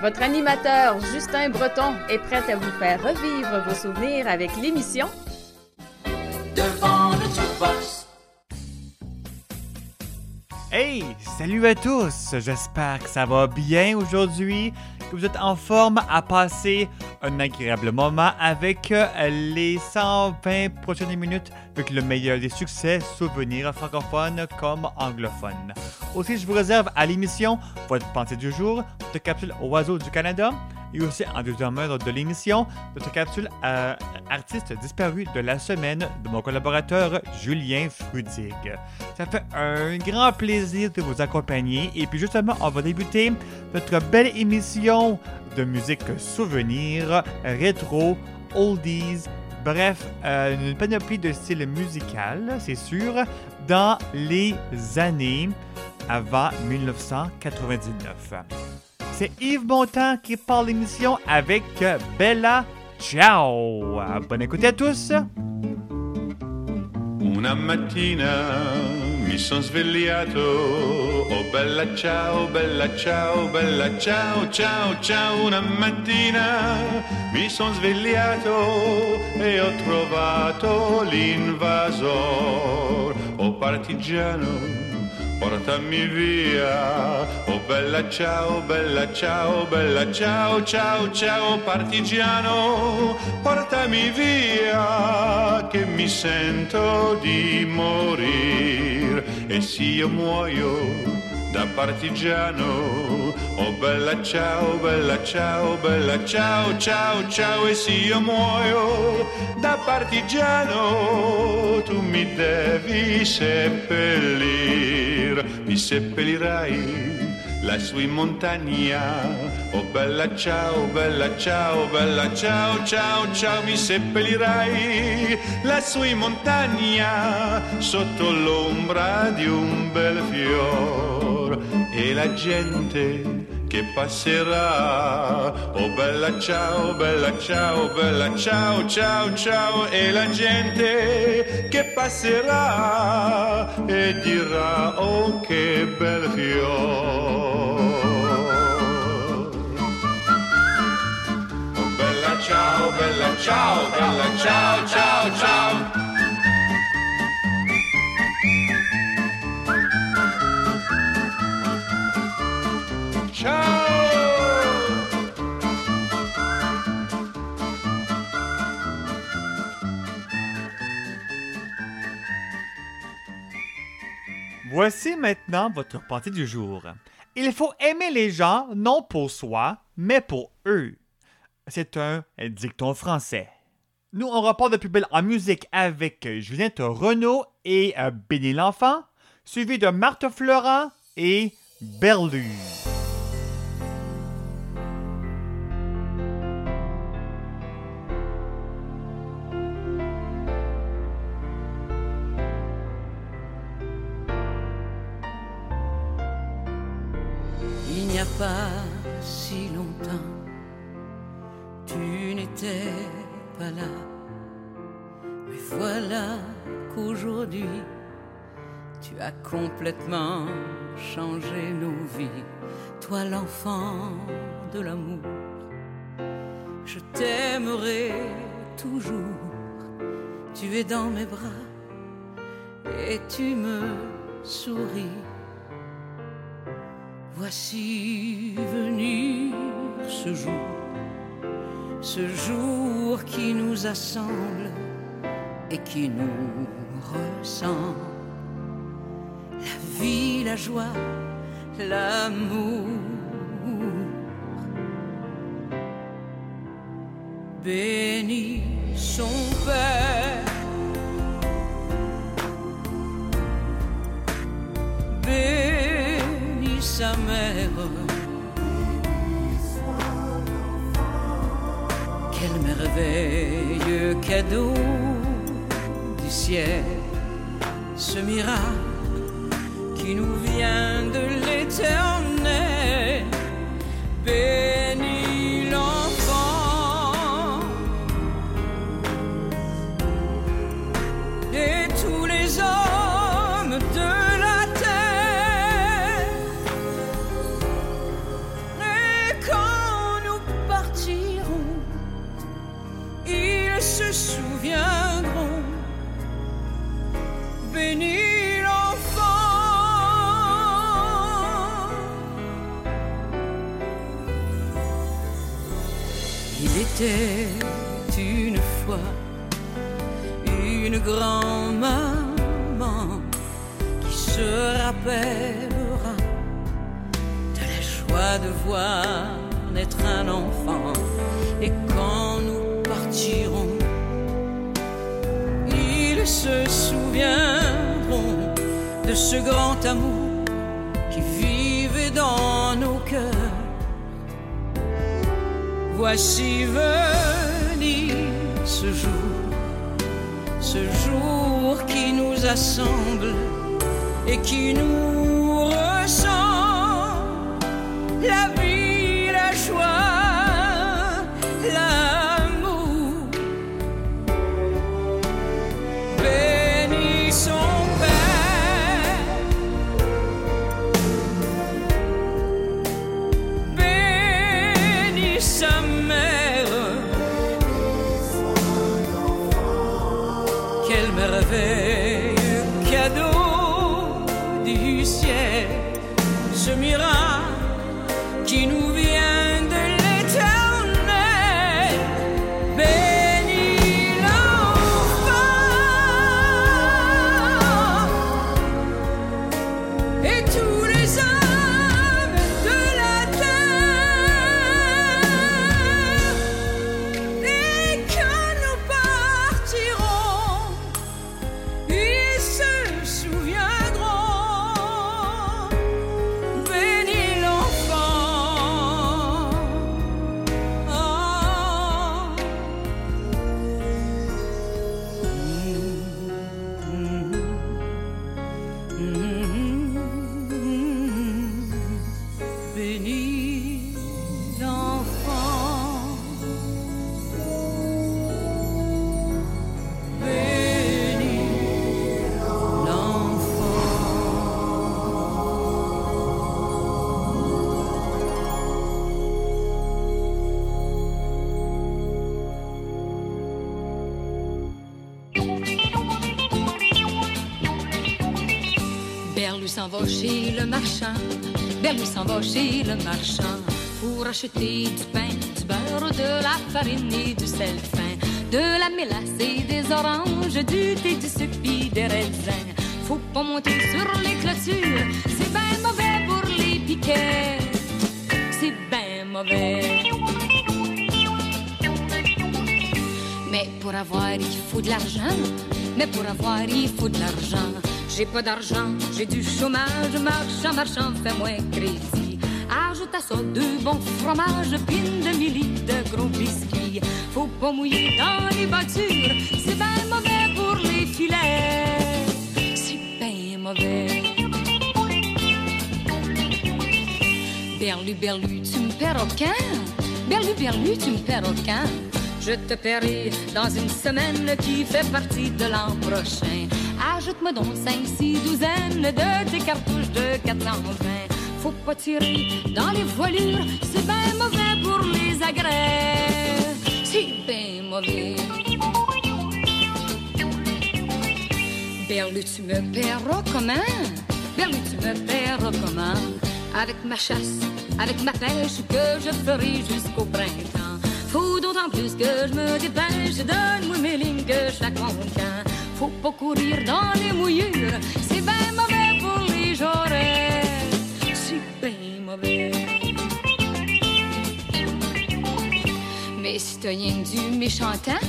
Votre animateur Justin Breton est prêt à vous faire revivre vos souvenirs avec l'émission Devant le jukebox. Hey, salut à tous! J'espère que ça va bien aujourd'hui, que vous êtes en forme à passer un agréable moment avec euh, les 120 prochaines minutes avec le meilleur des succès, souvenirs francophones comme anglophones. Aussi, je vous réserve à l'émission votre pensée du jour, votre capsule Oiseau du Canada, et aussi en deuxième heure de l'émission, notre capsule euh, artiste disparu de la semaine de mon collaborateur Julien Frudig. Ça fait un grand plaisir de vous accompagner et puis justement, on va débuter notre belle émission de musique souvenir, rétro, oldies, bref, euh, une panoplie de styles musicaux, c'est sûr, dans les années avant 1999. C'est Yves Montand qui parle l'émission avec Bella Ciao. Bonne écoute à tous. Una mattina mi son svegliato, oh bella ciao, bella ciao, bella ciao, ciao, ciao. Una mattina mi son svegliato e ho trovato l'invasor, oh partigiano. Portami via, oh bella ciao, bella ciao, bella ciao, ciao, ciao partigiano, portami via che mi sento di morire e se io muoio da partigiano. Oh bella ciao, bella ciao, bella ciao, ciao, ciao e se io muoio da partigiano tu mi devi seppellir, mi seppellirai lassù in montagna. Oh bella ciao, bella ciao, bella ciao, ciao, ciao, mi seppellirai lassù in montagna sotto l'ombra di un bel fior e la gente che passerà. Oh bella ciao, bella ciao, bella ciao, ciao, ciao e la gente che passerà e dirà oh che bel fior. Oh bella ciao, bella ciao, bella ciao, ciao. Ciao Voici maintenant votre pensée du jour. Il faut aimer les gens non pour soi, mais pour eux. C'est un dicton français. Nous, on repart de plus belle en musique avec Juliette Renaud et euh, Béni l'Enfant, suivi de Marthe Florent et Berlu. Complètement changé nos vies. Toi l'enfant de l'amour, je t'aimerai toujours. Tu es dans mes bras et tu me souris. Voici venir ce jour, ce jour qui nous assemble et qui nous ressemble. Vie, la joie, l'amour. Béni son Père. Béni sa mère. merveilleux cadeau du ciel, ce miracle qui nous vient de grand-maman qui se rappellera de la joie de voir naître un enfant. Et quand nous partirons, ils se souviendront de ce grand amour qui vivait dans nos cœurs. Voici venir ce jour, ce jour qui nous assemble et qui nous ressemble. S'en va chez le marchand, Berlu s'en va chez le marchand pour acheter du pain, du beurre, de la farine et du sel fin, de la mélasse et des oranges, du thé, du sucre des raisins. Faut pas monter sur les clôtures, c'est ben mauvais pour les piquets, c'est ben mauvais. Mais pour avoir, il faut de l'argent. Mais pour avoir, il faut de l'argent. J'ai pas d'argent, j'ai du chômage. Marchand, marchand, fais-moi crédit. Ajoute à ça deux bons fromages, puis une demi-litre de gros biscuits. Faut pas mouiller dans les voitures, c'est bien mauvais pour les filets. C'est bien mauvais. Berlu, berlu, tu me perroquin. Berlu, berlu, tu me perroquin. Je te paierai dans une semaine qui fait partie de l'an prochain. Ajoute-moi donc cinq, six douzaines de tes cartouches de 420. Faut pas tirer dans les voilures, c'est bien mauvais pour les agrès. C'est bien mauvais. Berlu, tu me paieras comment? Berlu, tu me paieras comment? Avec ma chasse, avec ma pêche que je ferai jusqu'au printemps. Faut d'autant plus que je me dépêche, donne-moi mes lignes que chaque camp. Faut pas courir dans les mouillures, c'est bien mauvais pour les oreilles. C'est bien mauvais. Mes citoyens du méchant temps,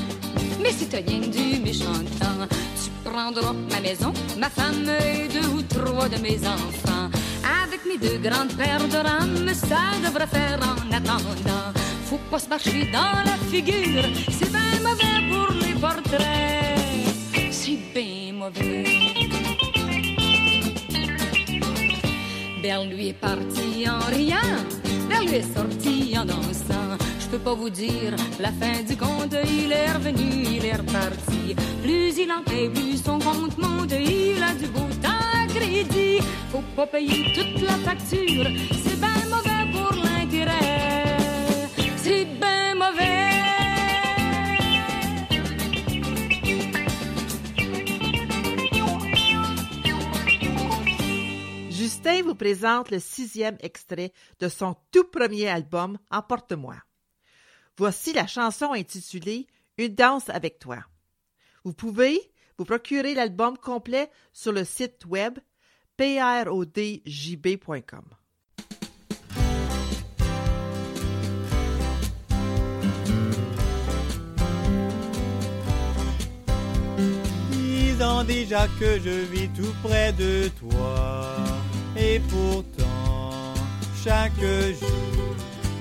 citoyens du méchant temps, tu prendras ma maison, ma femme et deux ou trois de mes enfants. Avec mes deux grandes paires de rames, ça devrait faire en attendant. faut pas se marcher dans la figure. C'est bien mauvais pour les portraits. Mauvais. Lui est partie en riant, Belle lui est sortie en dansant. Je peux pas vous dire la fin du compte, il est revenu, il est reparti. Plus il en paye, plus son compte monte, il a du beau temps à crédit. Faut pas payer toute la facture, c'est bien mauvais pour l'intérêt. C'est bien mauvais. Justin vous présente le sixième extrait de son tout premier album Emporte-moi. Voici la chanson intitulée Une danse avec toi. Vous pouvez vous procurer l'album complet sur le site web prodjb.com. Dix ans déjà que je vis tout près de toi. Et pourtant, chaque jour,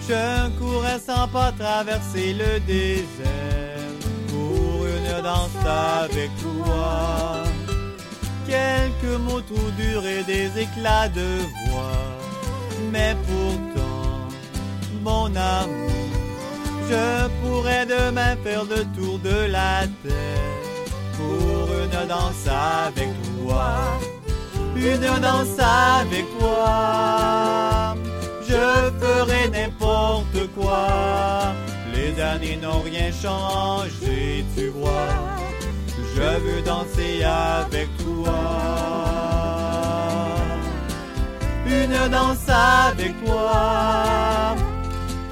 je courais sans pas traverser le désert pour une danse avec toi. Quelques mots trop durs et des éclats de voix, mais pourtant, mon amour, je pourrais demain faire le tour de la terre pour une danse avec toi. Une danse avec toi. Je ferai n'importe quoi. Les années n'ont rien changé, tu vois. Je veux danser avec toi. Une danse avec toi.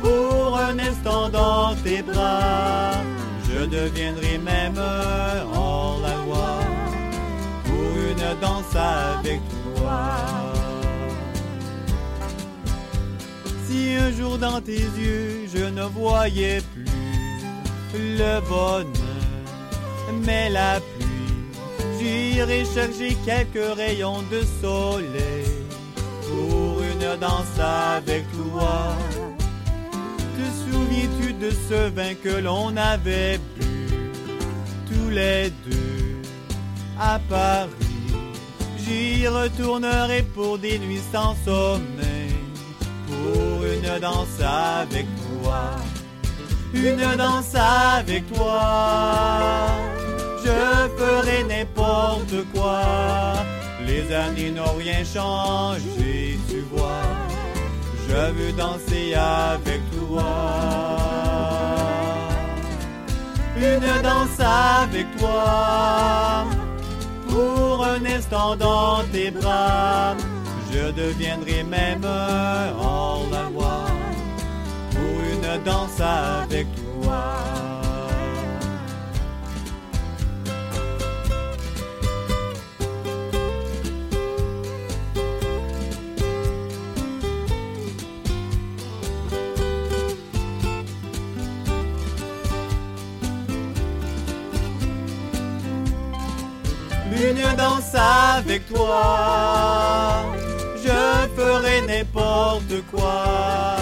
Pour un instant dans tes bras. Je deviendrai même hors la danse avec toi. Si un jour dans tes yeux je ne voyais plus le bonheur, mais la pluie, j'irai chercher quelques rayons de soleil pour une danse avec toi. Te souviens-tu de ce vin que l'on avait bu tous les deux à Paris? J'y retournerai pour des nuits sans sommeil, pour une danse avec toi, une danse avec toi. Je ferai n'importe quoi, les années n'ont rien changé, tu vois. Je veux danser avec toi. Une danse avec toi. Pour un instant dans tes bras, je deviendrai même hors la loi. Pour une danse avec toi. Une danse avec toi. Je ferai n'importe quoi.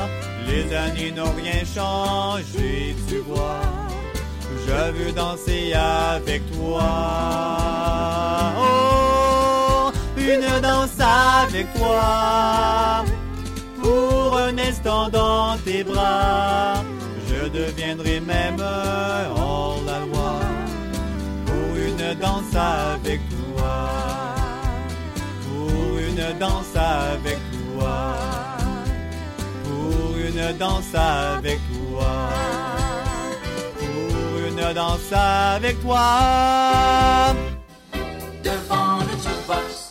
Les années n'ont rien changé, tu vois. Je veux danser avec toi. Oh, une danse avec toi. Pour un instant dans tes bras, je deviendrai même hors la loi une danse avec toi. Pour une danse avec toi. Pour une danse avec toi. Pour une danse avec toi. devant le jukebox.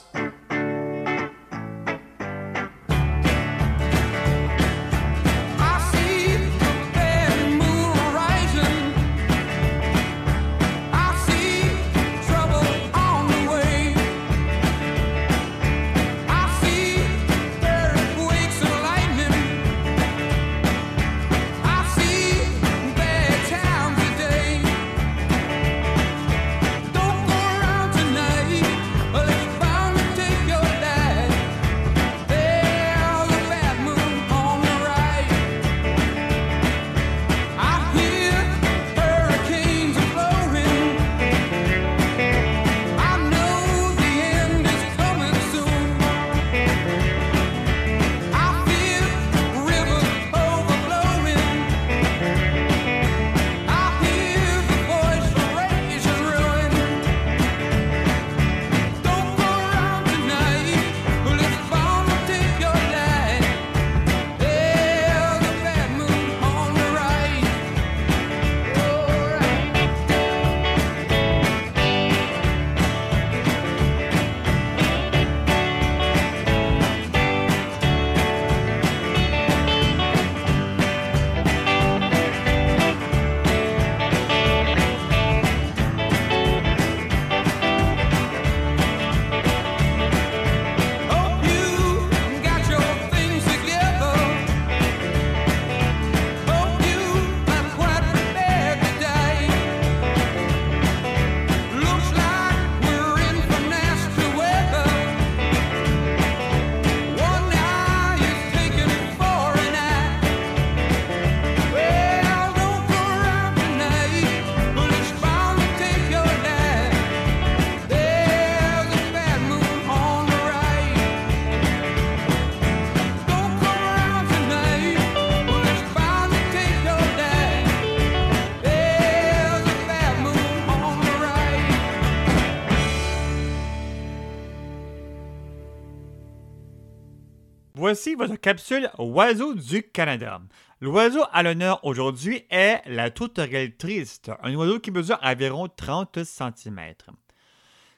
Voici votre capsule Oiseau du Canada. L'oiseau à l'honneur aujourd'hui est la tourterelle triste, un oiseau qui mesure environ 30 cm.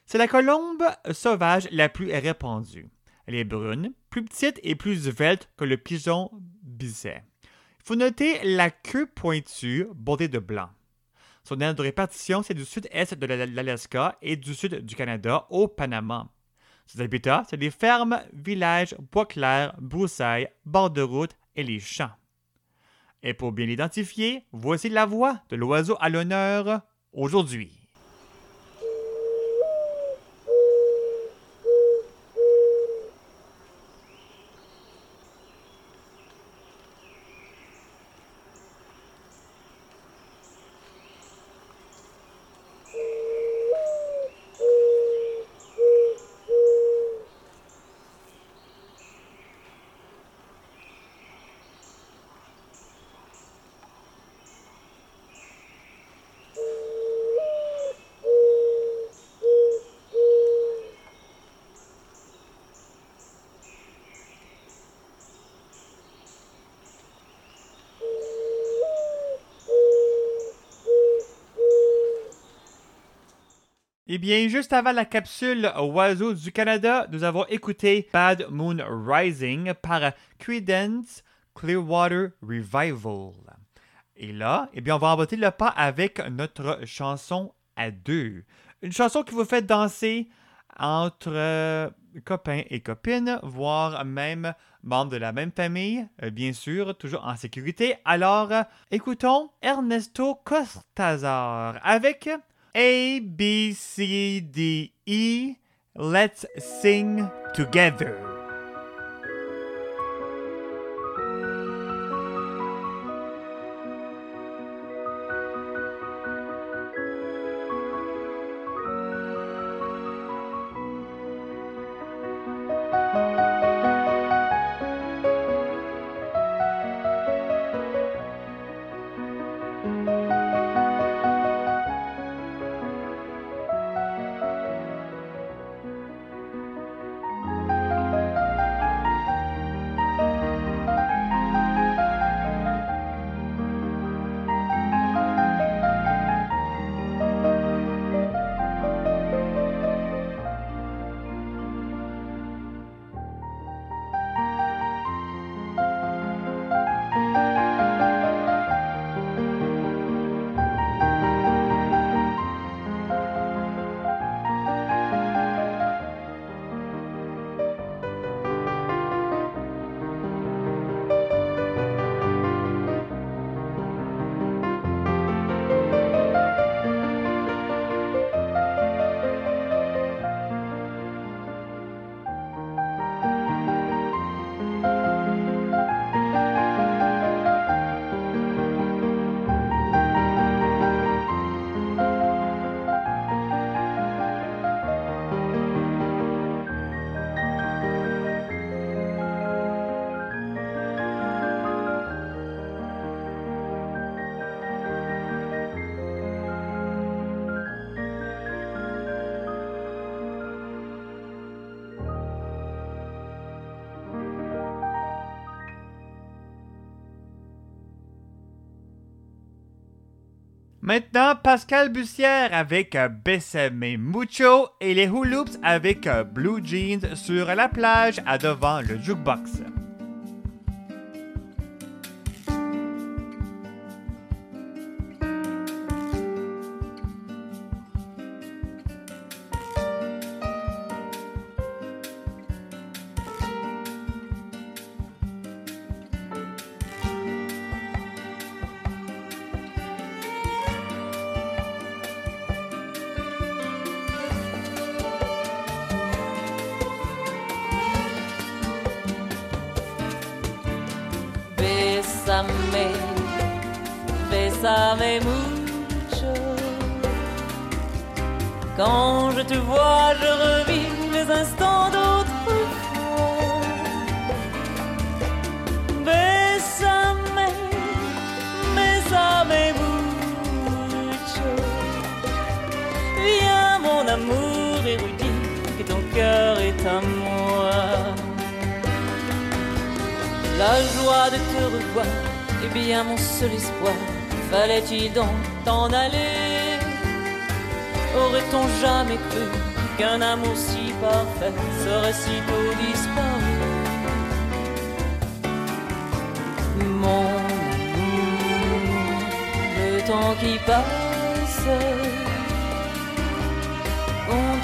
C'est la colombe sauvage la plus répandue. Elle est brune, plus petite et plus svelte que le pigeon bisset. Il faut noter la queue pointue bordée de blanc. Son aire de répartition, c'est du sud-est de l'Alaska et du sud du Canada au Panama. Ses habitats, c'est des fermes, villages, bois clairs, broussailles, bords de route et les champs. Et pour bien l'identifier, voici la voix de l'oiseau à l'honneur aujourd'hui. Eh bien, juste avant la capsule Oiseaux du Canada, nous avons écouté Bad Moon Rising par Credence Clearwater Revival. Et là, eh bien, on va emboîter le pas avec notre chanson à deux. Une chanson qui vous fait danser entre euh, copains et copines, voire même membres de la même famille, euh, bien sûr, toujours en sécurité. Alors, écoutons Ernesto Costazar avec A, B, C, D, E. Let's sing together. Maintenant, Pascal Bussière avec euh, Besseme Mucho et les Hooloops avec euh, Blue Jeans sur la plage à devant le jukebox.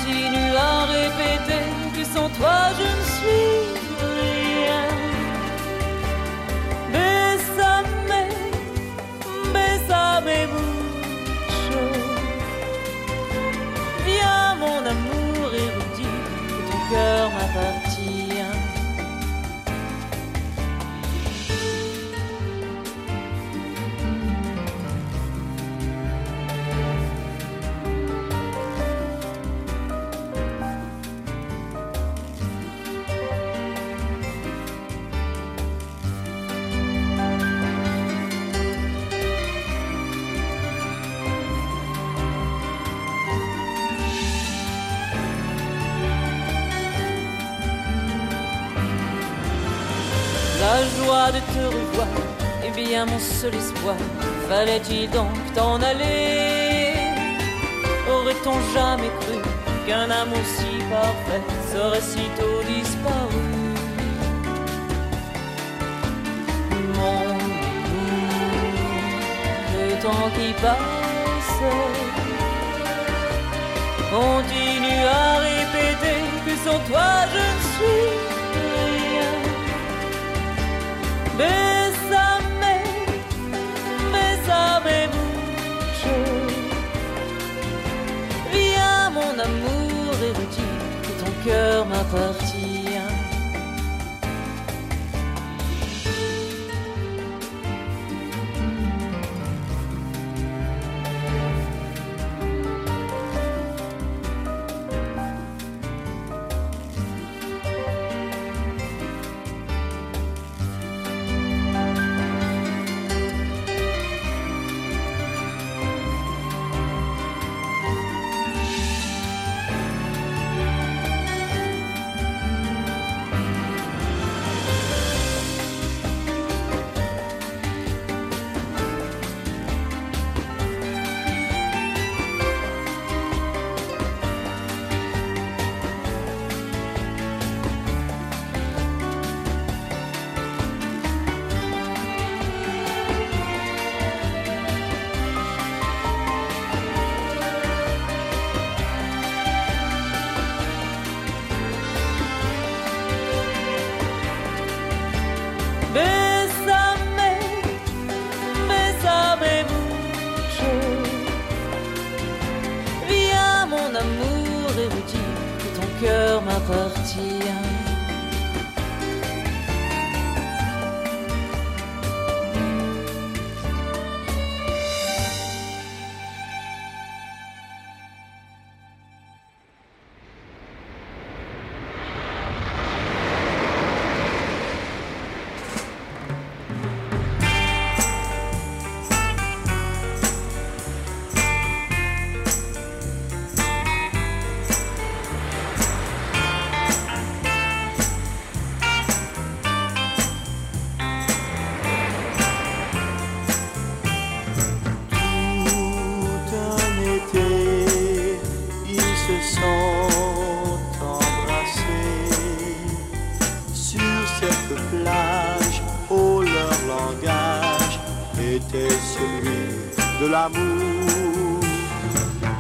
Continue à répéter que sans toi je ne suis seul espoir. Fallait-il donc t'en aller? Aurait-on jamais cru qu'un amour si parfait serait si tôt disparu? Mon le temps qui passe continue à répéter que sans toi je ne suis rien. Bésame, cœur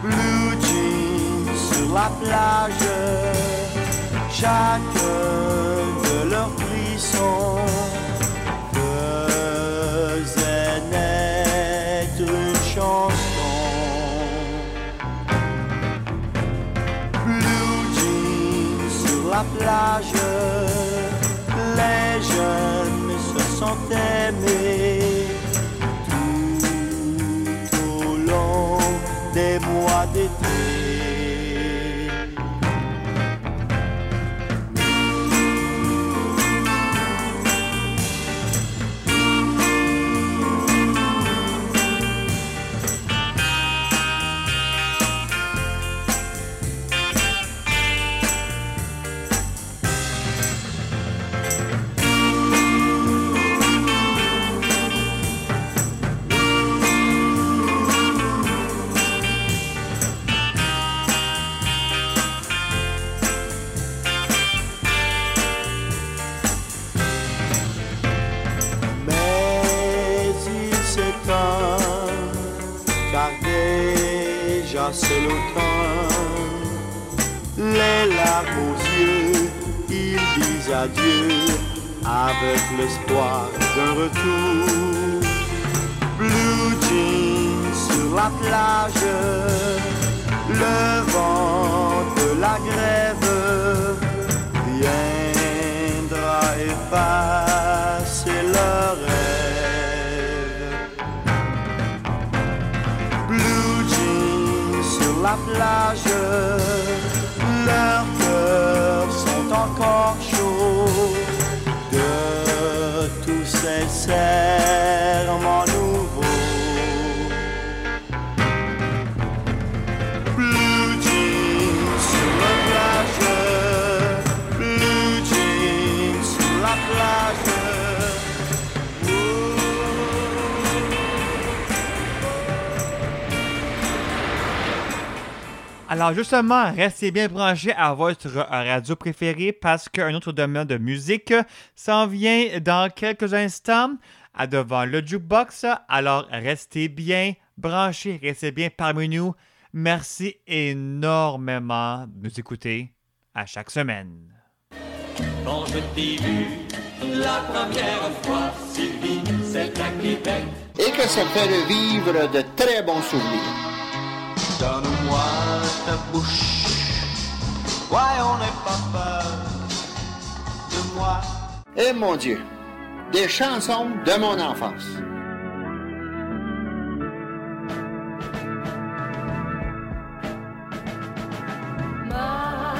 Blue jeans sur la plage, chacun de leurs frissons faisait naître une chanson. Blue jeans sur la plage, les jeunes se sont aimés des c'est l'automne. Les larmes aux yeux, ils disent adieu avec l'espoir d'un retour. Blue jeans sur la plage, le vent de la grève viendra effacer leur rêve. La plage, leurs cœurs sont encore chauds. De tous ces serments Alors justement, restez bien branchés à votre radio préférée parce qu'un autre domaine de musique s'en vient dans quelques instants à devant le jukebox. Alors restez bien branchés, restez bien parmi nous. Merci énormément de nous écouter à chaque semaine. Quand je t'ai vu la première fois, Sylvie, c'est à Québec. et que ça fait revivre de très bons souvenirs. Donne-moi ta bouche. Ouais, on n'est pas peur de moi. Et mon Dieu, des chansons de mon enfance. Ma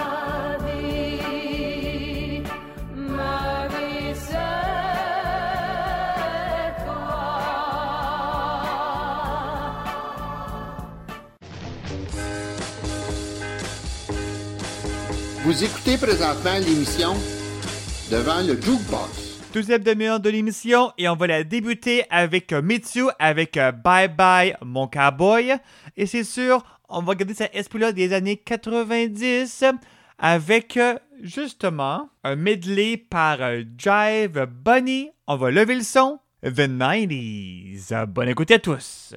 Vous écoutez présentement l'émission Devant le Jukebox. Deuxième demi-heure de l'émission et on va la débuter avec euh, Mitsu avec euh, Bye Bye Mon Cowboy. Et c'est sûr, on va garder cet esprit-là des années 90 avec euh, justement un medley par Jive Bunny. On va lever le son. The 90s. Bonne écoute à tous.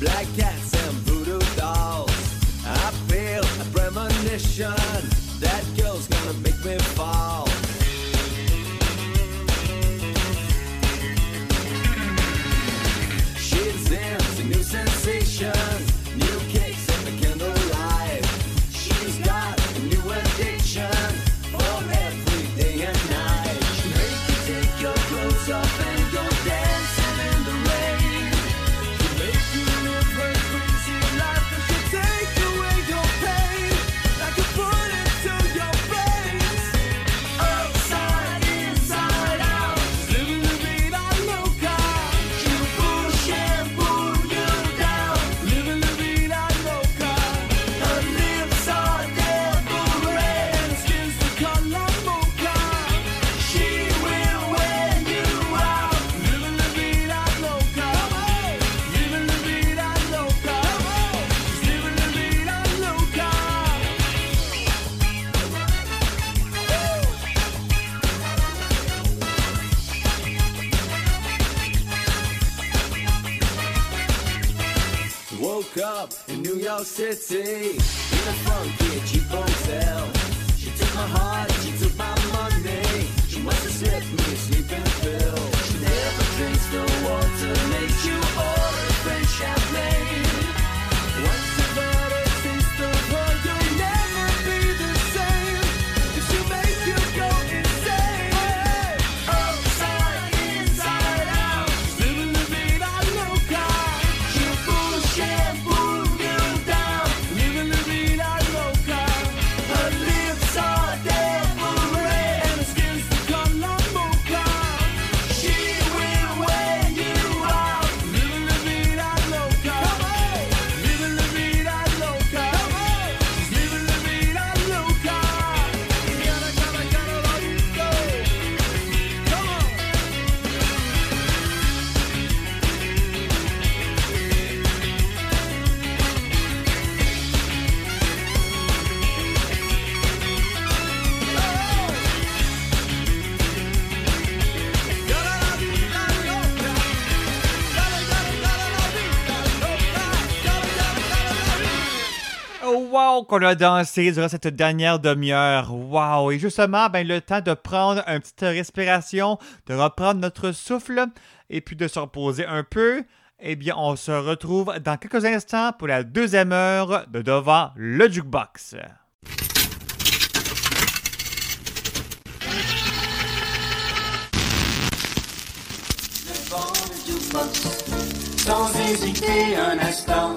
Black cats qu'on a dansé durant cette dernière demi-heure. Wow! Et justement, ben, le temps de prendre une petite respiration, de reprendre notre souffle et puis de se reposer un peu. Eh bien, on se retrouve dans quelques instants pour la deuxième heure de Devant le Jukebox. Devant le jukebox, sans hésiter un instant,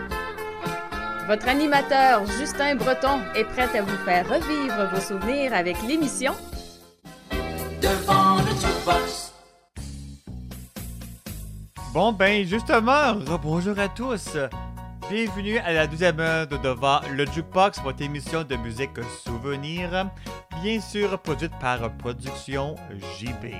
Votre animateur Justin Breton est prêt à vous faire revivre vos souvenirs avec l'émission devant le jukebox. Bon, ben, justement, bonjour à tous. Bienvenue à la deuxième heure de Devant le Jukebox, votre émission de musique souvenir, bien sûr produite par Production JB.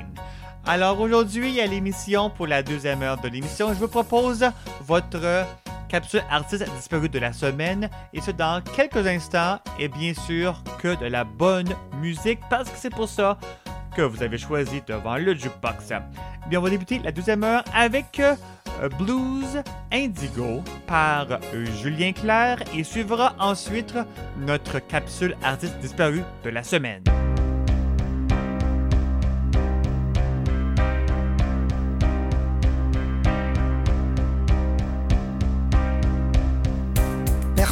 Alors aujourd'hui, à l'émission, pour la deuxième heure de l'émission, je vous propose votre capsule artiste disparue de la semaine, et ce dans quelques instants, et bien sûr que de la bonne musique, parce que c'est pour ça que vous avez choisi devant le jukebox. Bien, on va débuter la deuxième heure avec euh, Blues Indigo par euh, Julien Clerc et suivra ensuite notre capsule artiste disparue de la semaine.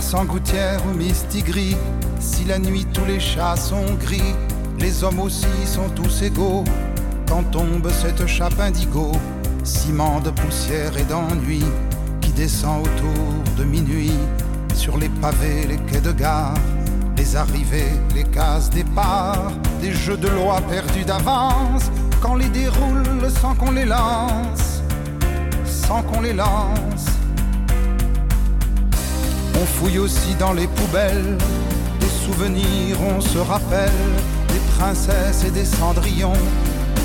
Persan gouttière ou mistigris, si la nuit tous les chats sont gris, les hommes aussi sont tous égaux. Quand tombe cette chape indigo, ciment de poussière et d'ennui, qui descend autour de minuit, sur les pavés, les quais de gare, les arrivées, les cases départ, des jeux de loi perdus d'avance, quand les déroule sans qu'on les lance, sans qu'on les lance. On fouille aussi dans les poubelles, des souvenirs, on se rappelle, des princesses et des cendrillons,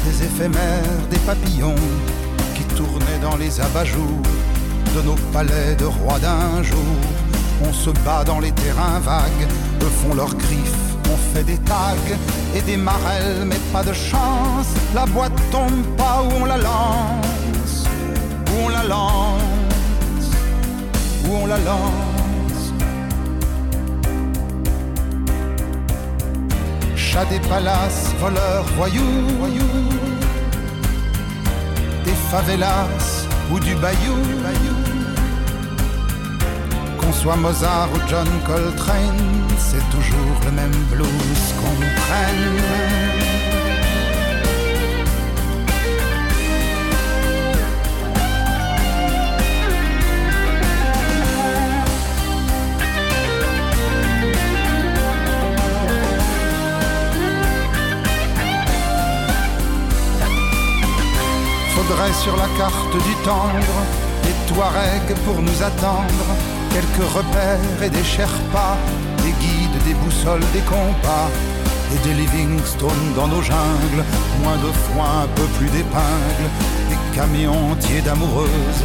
des éphémères, des papillons, qui tournaient dans les abat-jours de nos palais de rois d'un jour. On se bat dans les terrains vagues, eux font leurs griffes, on fait des tags et des marelles, mais pas de chance, la boîte tombe pas où on la lance, où on la lance, où on la lance. Des palaces, voleurs, voyous, voyous, des favelas ou du bayou, bayou. Qu'on soit Mozart ou John Coltrane, c'est toujours le même blues qu'on prenne. Faudrait sur la carte du tendre des Touaregs pour nous attendre, quelques repères et des Sherpas, des guides, des boussoles, des compas, et des Livingstone dans nos jungles, moins de foin, un peu plus d'épingles, des camions entiers d'amoureuses,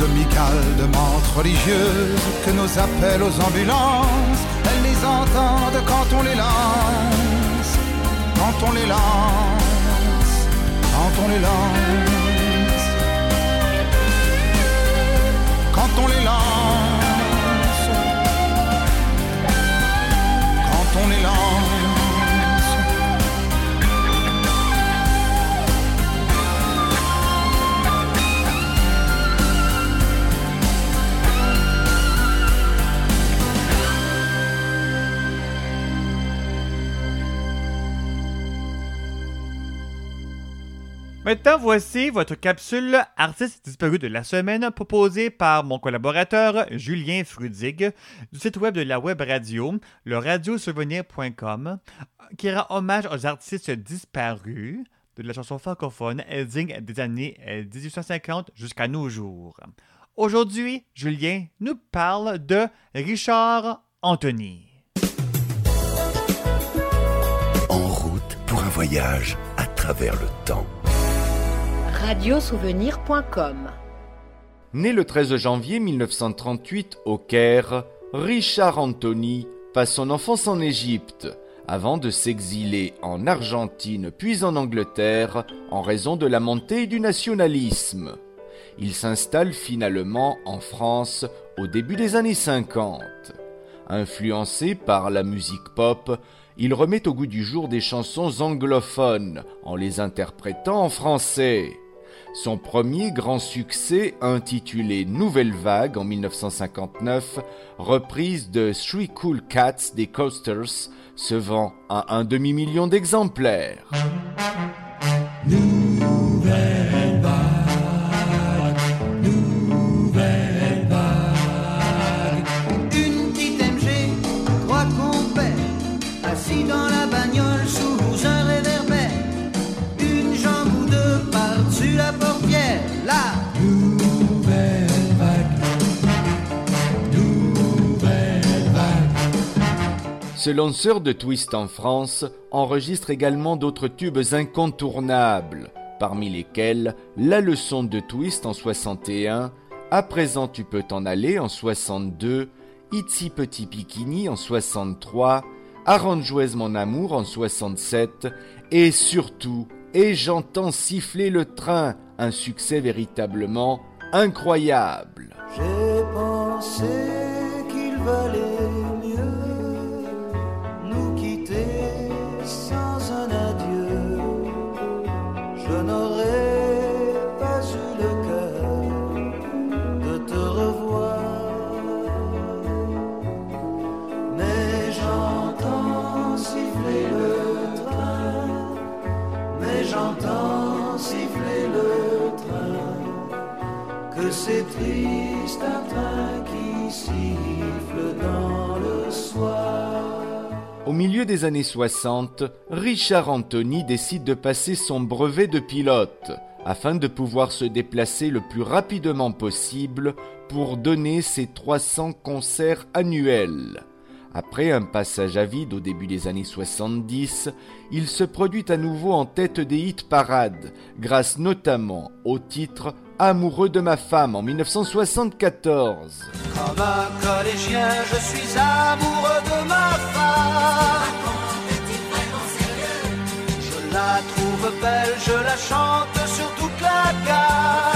de micales, de menthes religieuses, que nos appels aux ambulances, elles les entendent quand on les lance, quand on les lance, quand on les lance, quand on Maintenant, voici votre capsule artiste disparu de la semaine proposée par mon collaborateur Julien Frudig du site web de la web radio, le radiosouvenir.com, qui rend hommage aux artistes disparus de la chanson francophone Elding des années euh, 1850 jusqu'à nos jours. Aujourd'hui, Julien nous parle de Richard Anthony. En route pour un voyage à travers le temps. Radiosouvenir.com Né le 13 janvier 1938 au Caire, Richard Anthony passe son enfance en Égypte avant de s'exiler en Argentine puis en Angleterre en raison de la montée du nationalisme. Il s'installe finalement en France au début des années 50. Influencé par la musique pop, il remet au goût du jour des chansons anglophones en les interprétant en français. Son premier grand succès, intitulé Nouvelle Vague en 1959, reprise de Three Cool Cats des Coasters, se vend à un demi-million d'exemplaires. Ce lanceur de twist en France enregistre également d'autres tubes incontournables, parmi lesquels La leçon de twist en 61 À présent tu peux t'en aller en 62, Itzy Petit Bikini en 63, Arrange-Jouez mon amour en 67 et surtout Et j'entends siffler le train, un succès véritablement incroyable. J'ai pensé qu'il valait qui dans le soir. Au milieu des années 60, Richard Anthony décide de passer son brevet de pilote afin de pouvoir se déplacer le plus rapidement possible pour donner ses 300 concerts annuels. Après un passage à vide au début des années 70, il se produit à nouveau en tête des hit parades, grâce notamment au titre Amoureux de ma femme en 1974. Comme un collégien, je suis amoureux de ma femme. Je la trouve belle, je la chante sur toute la gamme.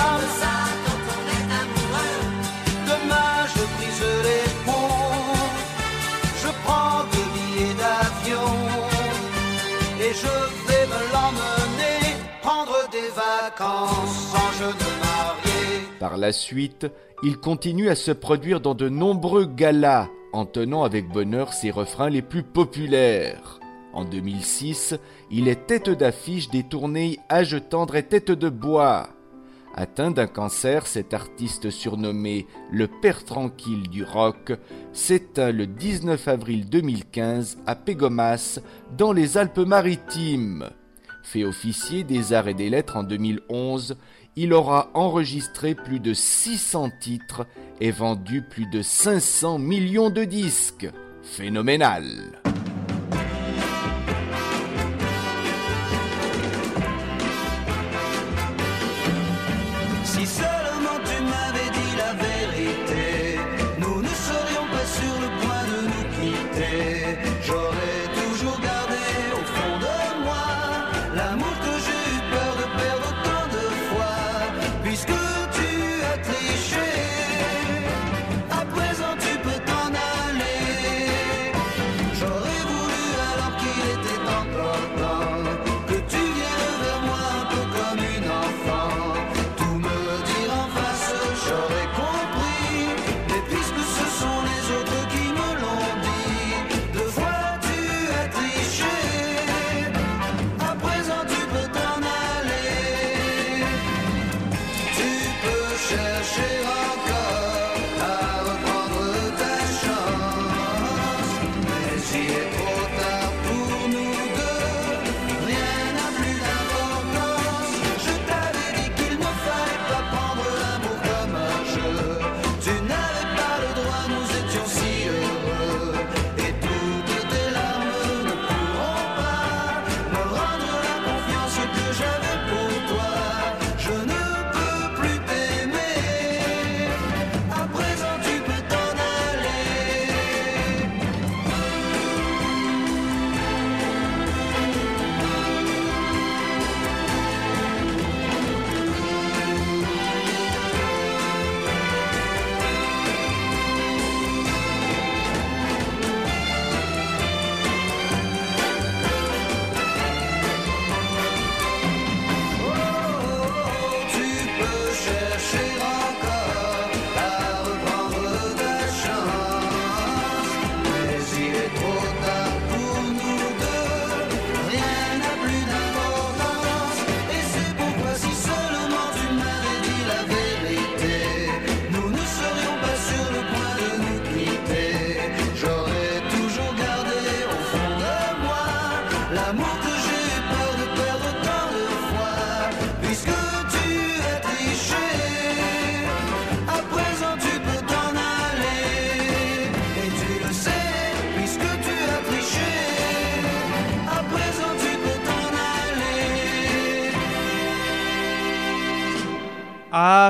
Par la suite, il continue à se produire dans de nombreux galas, en tenant avec bonheur ses refrains les plus populaires. En 2006, il est tête d'affiche des tournées Âge tendre et tête de bois. Atteint d'un cancer, cet artiste surnommé le père tranquille du rock s'éteint le 19 avril 2015 à Pégomas, dans les Alpes-Maritimes. Fait officier des arts et des lettres en 2011, il aura enregistré plus de 600 titres et vendu plus de 500 millions de disques. Phénoménal.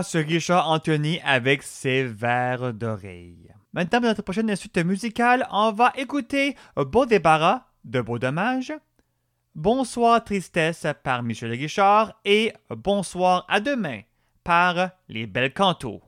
Ce Richard Anthony avec ses verres d'oreille. Maintenant, pour notre prochaine suite musicale, on va écouter Beau débarras de Beau dommage, Bonsoir tristesse par Michel Richard et Bonsoir à demain par Les Belles Cantos.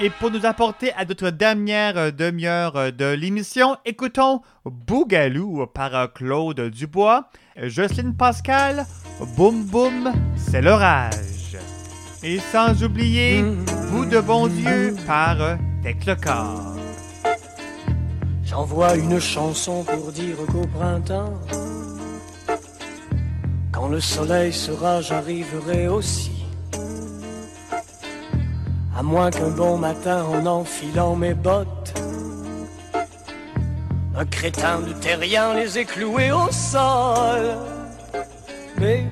Et pour nous apporter à notre dernière euh, demi-heure euh, de l'émission, écoutons Bougalou par euh, Claude Dubois, Jocelyne Pascal, Boum Boum, c'est l'orage. Et sans oublier Vous de bon Dieu par Teclecar. J'envoie une chanson pour dire qu'au printemps, quand le soleil sera, j'arriverai aussi. À moins qu'un bon matin, en enfilant mes bottes, un crétin de terrien les ait cloués au sol. Mais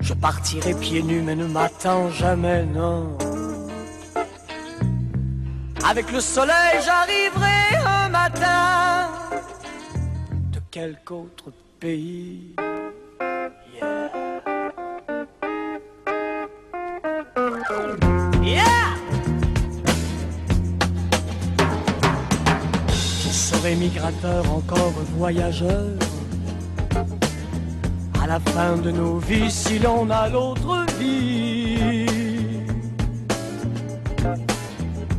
je partirai pieds nus, mais ne m'attends jamais, non. Avec le soleil, j'arriverai un matin de quelque autre pays. Je serai migrateur, encore voyageur. À la fin de nos vies, si l'on a l'autre vie.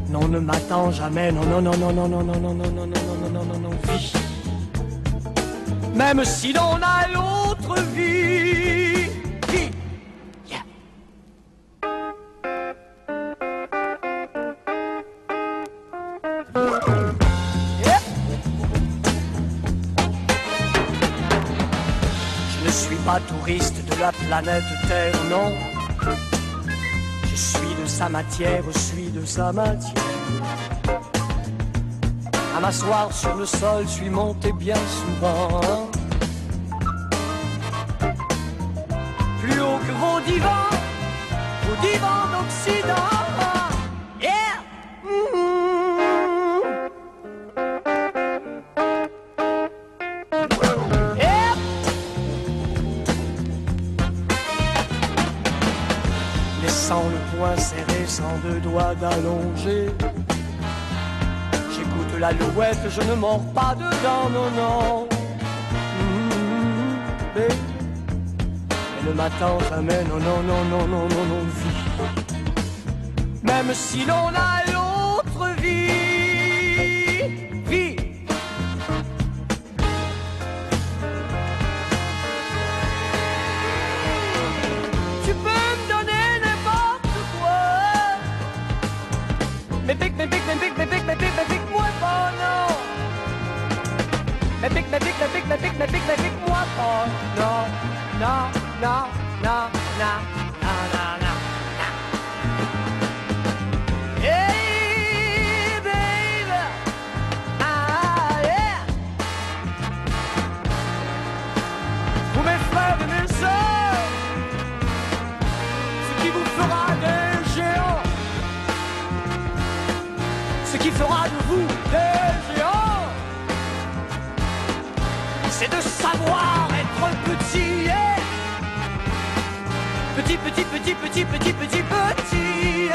Non, ne m'attends jamais, non, non, non, non, non, non, non, non, non, non, non, non, non, non, non, vie. Même si l'on a l'autre. Vie. Planète Terre, non. Je suis de sa matière, je suis de sa matière. À m'asseoir sur le sol, suis monté bien souvent. Plus haut que vos divans, vos divans d'Occident. alouette, je ne mords pas dedans, non, non. Mmh, et, et ne m'attend jamais, non, non, non, non, non, non, non, vie. Même si l'on a l'autre vie. pique, la pique, la pique, la pique, la pique, moi. Oh non, non, non, non, non, non, non, non. Hey, baby. Ah, yeah. Vous, mes frères et mes sœurs, ce qui vous fera des géants, ce qui fera de vous des savoir être petit. Yeah. Petit, petit, petit, petit, petit, petit, petit.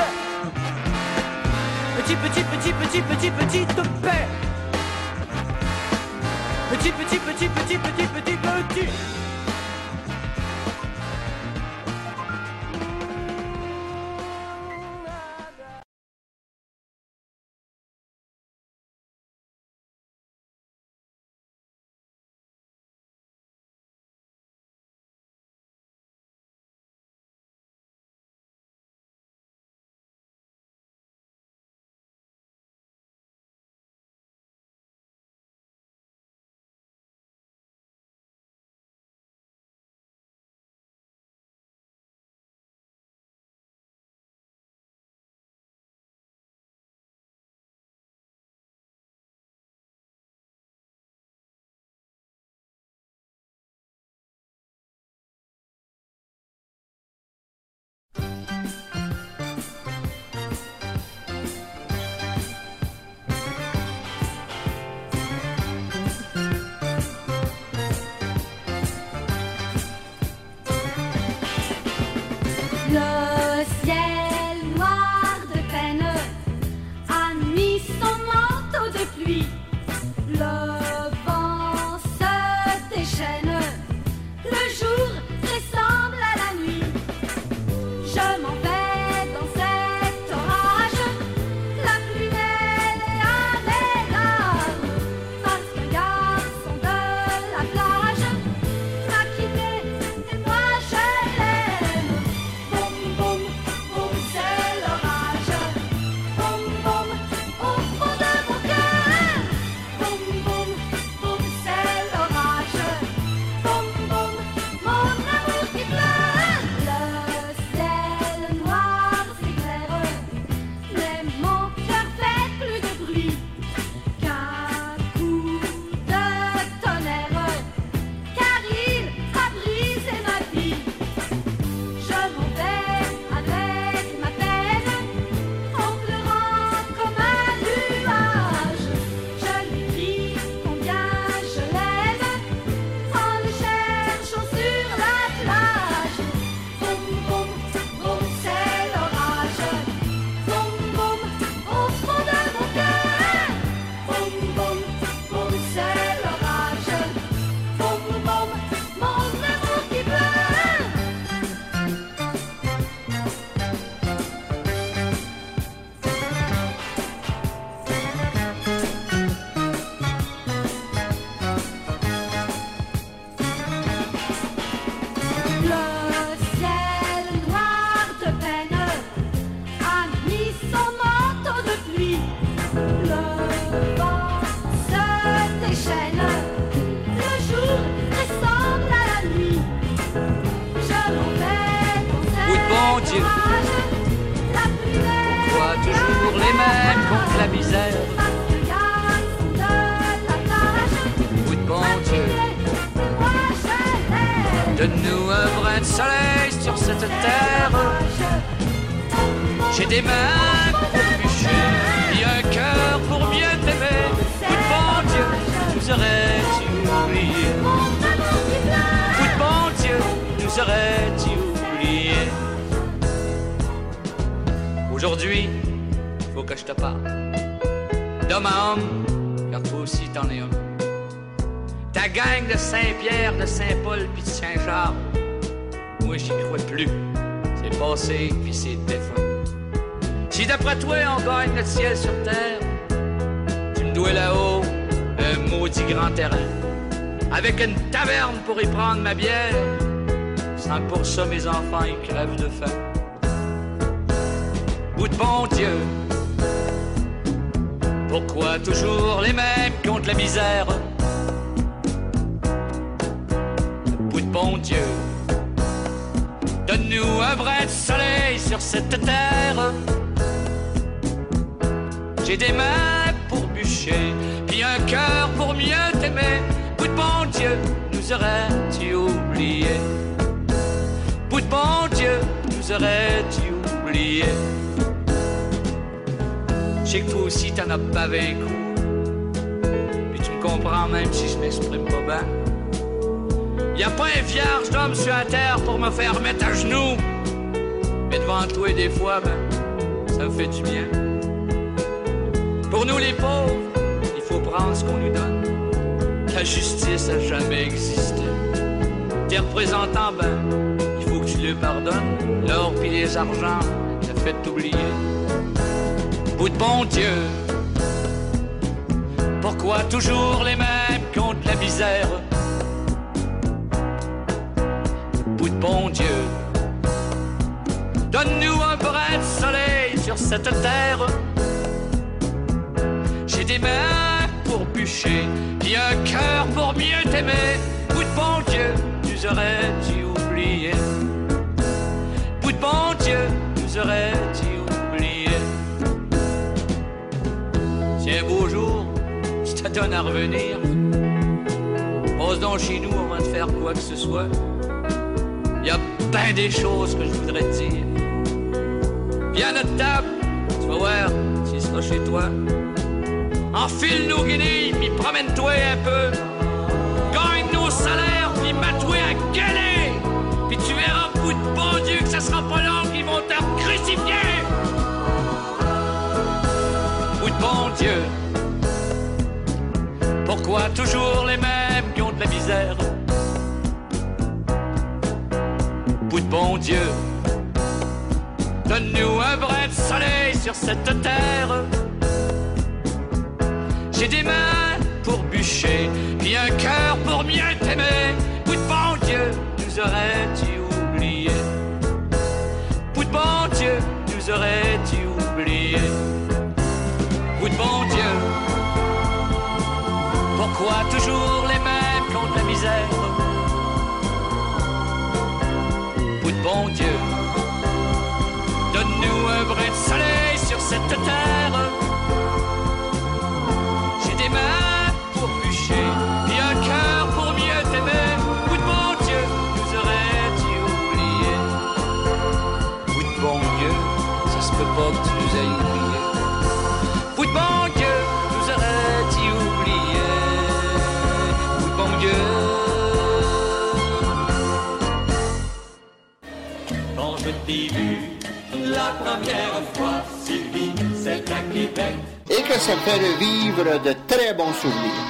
Petit, petit, petit, petit, petit, petit, de paix. Petit, petit, petit, petit, petit, petit, petit. petit. La gang de Saint-Pierre, de Saint-Paul puis de Saint-Charles. Moi, j'y crois plus. C'est passé puis c'est défunt. Si d'après toi, on gagne notre ciel sur terre, tu me dois là-haut un maudit grand terrain. Avec une taverne pour y prendre ma bière, sans que pour ça mes enfants y crèvent de faim. Bout de bon Dieu, pourquoi toujours les mêmes contre la misère? Dieu, donne-nous un de soleil sur cette terre. J'ai des mains pour bûcher, puis un cœur pour mieux t'aimer. Bout de bon Dieu, nous aurais-tu oublié? Bout de bon Dieu, nous aurais-tu oublié? Je sais que toi aussi t'en as un coup. Puis tu me comprends même si je m'exprime pas bien. Y a pas un vierge d'homme sur la terre pour me faire mettre à genoux. Mais devant toi, des fois, ben, ça me fait du bien. Pour nous les pauvres, il faut prendre ce qu'on nous donne. La justice a jamais existé. Tes représentants, ben, il faut que tu leur pardonnes. L'or puis les argents, t'as fait t'oublier. Bout de bon Dieu, pourquoi toujours les mêmes contre la misère? Bon Dieu, donne-nous un brin de soleil sur cette terre. J'ai des mains pour bûcher, puis un cœur pour mieux t'aimer. Bout de bon Dieu, nous aurais-tu oublié? Bout de bon Dieu, nous aurais-tu oublié? Si un beau jour, tu te donnes à revenir, pose donc chez nous avant de faire quoi que ce soit. Bien des choses que je voudrais te dire. Viens à notre table, tu vas voir s'il sera chez toi. Enfile nos guenilles, puis promène-toi un peu. Gagne nos salaires, puis mets-toi à gueuler. Puis tu verras, bout de bon Dieu, que ça sera pas long qu'ils vont te crucifier. Bout de bon Dieu. Pourquoi toujours les mêmes qui ont de la misère? Bon Dieu. Donne-nous un brin de soleil sur cette terre. J'ai des mains pour bûcher, puis un cœur pour mieux t'aimer. Bout de bon Dieu, nous aurais-tu oublié? Bout de bon Dieu, nous aurais-tu oublié? Bout de bon Dieu, pourquoi toujours les mêmes contre la misère? Brin de soleil sur cette terre. J'ai des mains pour bûcher, puis un cœur pour mieux t'aimer. Bout de bon Dieu, nous aurais-tu oublié? Bout de bon Dieu, ça se peut pas que tu nous aies oublié. Bout de bon Dieu, nous aurais-tu oublié? Bout de bon Dieu. Quand je t'ai vu la première fois, Sylvie, c'est à Québec. Et que ça fait revivre de très bons souvenirs.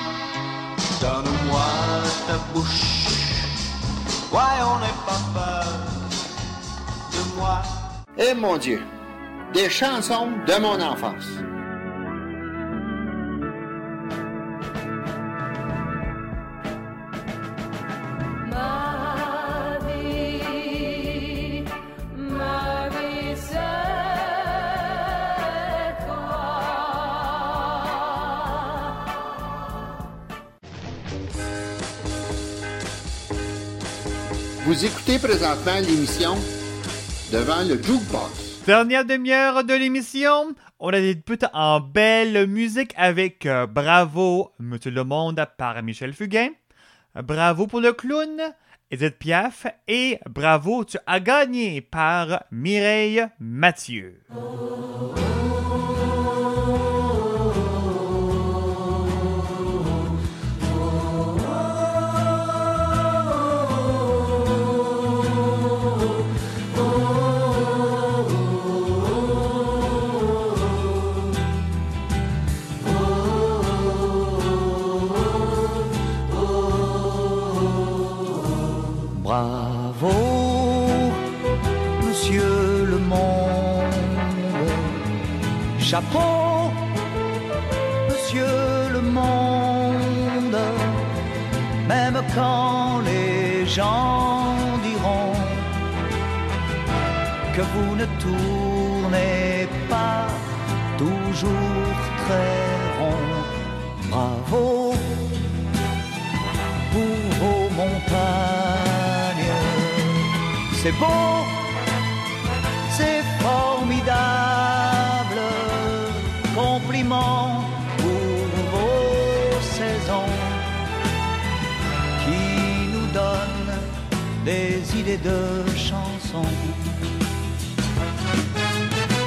Donne-moi ta bouche. Ouais, on n'est pas peur de moi. Eh mon Dieu, des chansons de mon enfance. Écoutez présentement l'émission Devant le Jukebox. Dernière demi-heure de l'émission, on a des buts en belle musique avec euh, Bravo, Monsieur le Monde par Michel Fugain, Bravo pour le clown, Edith Piaf et Bravo, tu as gagné par Mireille Mathieu. Chapeau, monsieur le monde, même quand les gens diront que vous ne tournez pas toujours très rond. Bravo pour vos montagnes. C'est beau, c'est formidable. Pour vos saisons qui nous donnent des idées de chansons.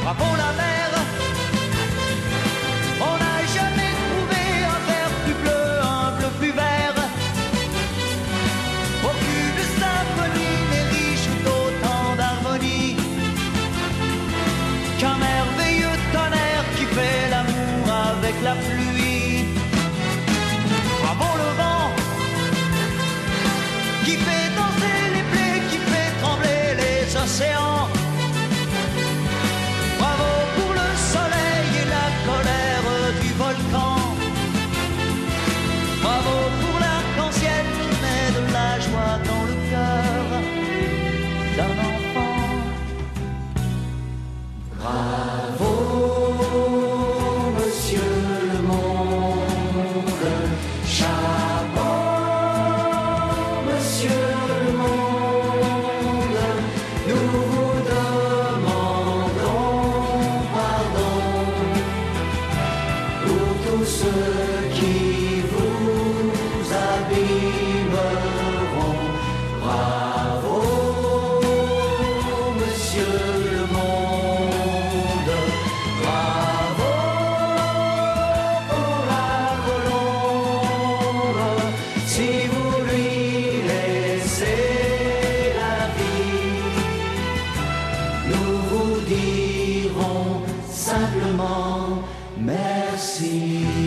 La mer, simplement merci.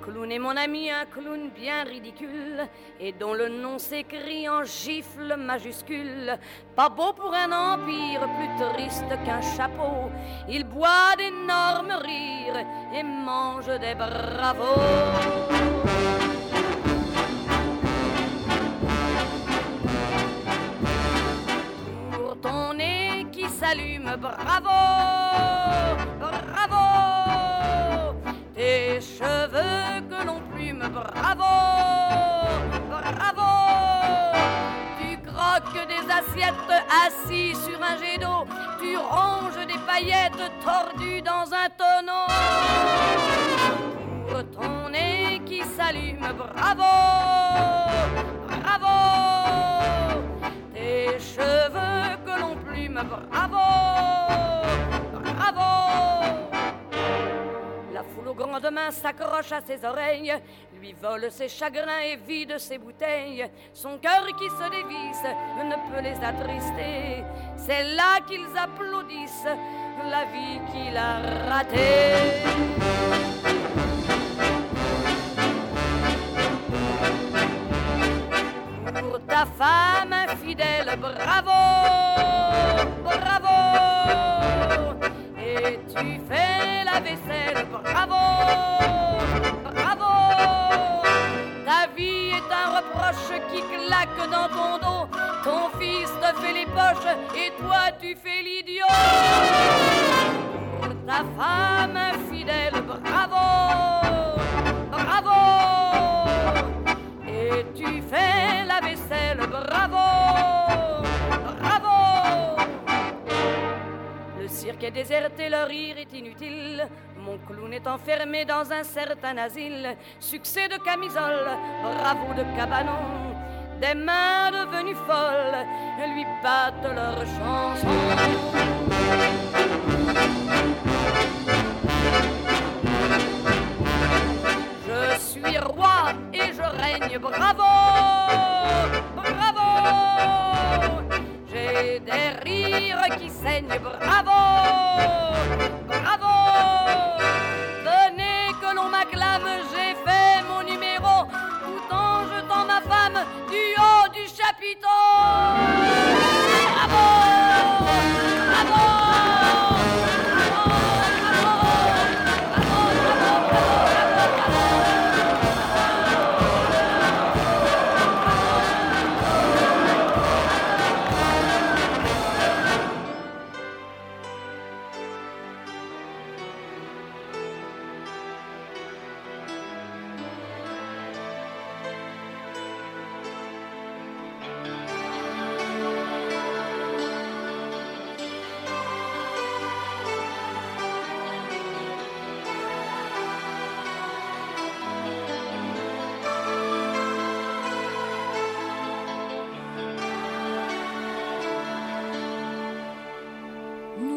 Clown est mon ami, un clown bien ridicule, et dont le nom s'écrit en gifle majuscule. Pas beau pour un empire, plus triste qu'un chapeau. Il boit d'énormes rires et mange des bravos. Pour ton nez qui s'allume, bravo. Cheveux que l'on plume, bravo, bravo. Tu croques des assiettes assis sur un jet d'eau. Tu ronges des paillettes tordues dans un tonneau. Ton nez qui s'allume, bravo, bravo. Tes cheveux que l'on plume, bravo, bravo. Aux grandes mains s'accroche à ses oreilles, lui vole ses chagrins et vide ses bouteilles. Son cœur qui se dévisse ne peut les attrister. C'est là qu'ils applaudissent la vie qu'il a ratée. Pour ta femme infidèle, bravo, bravo. Et tu fais la vaisselle, bravo, bravo. Ta vie est un reproche qui claque dans ton dos. Ton fils te fait les poches et toi tu fais l'idiot. Pour ta femme infidèle, bravo, bravo. Et tu fais la vaisselle, bravo, bravo. Cirque est déserté, le rire est inutile. Mon clown est enfermé dans un certain asile. Succès de camisole, bravo de cabanon. Des mains devenues folles lui battent leurs chansons. Je suis roi et je règne, bravo, bravo. Des rires qui saigne. Bravo, bravo. Venez que l'on m'acclame, j'ai fait mon numéro tout en jetant ma femme du haut du chapiteau.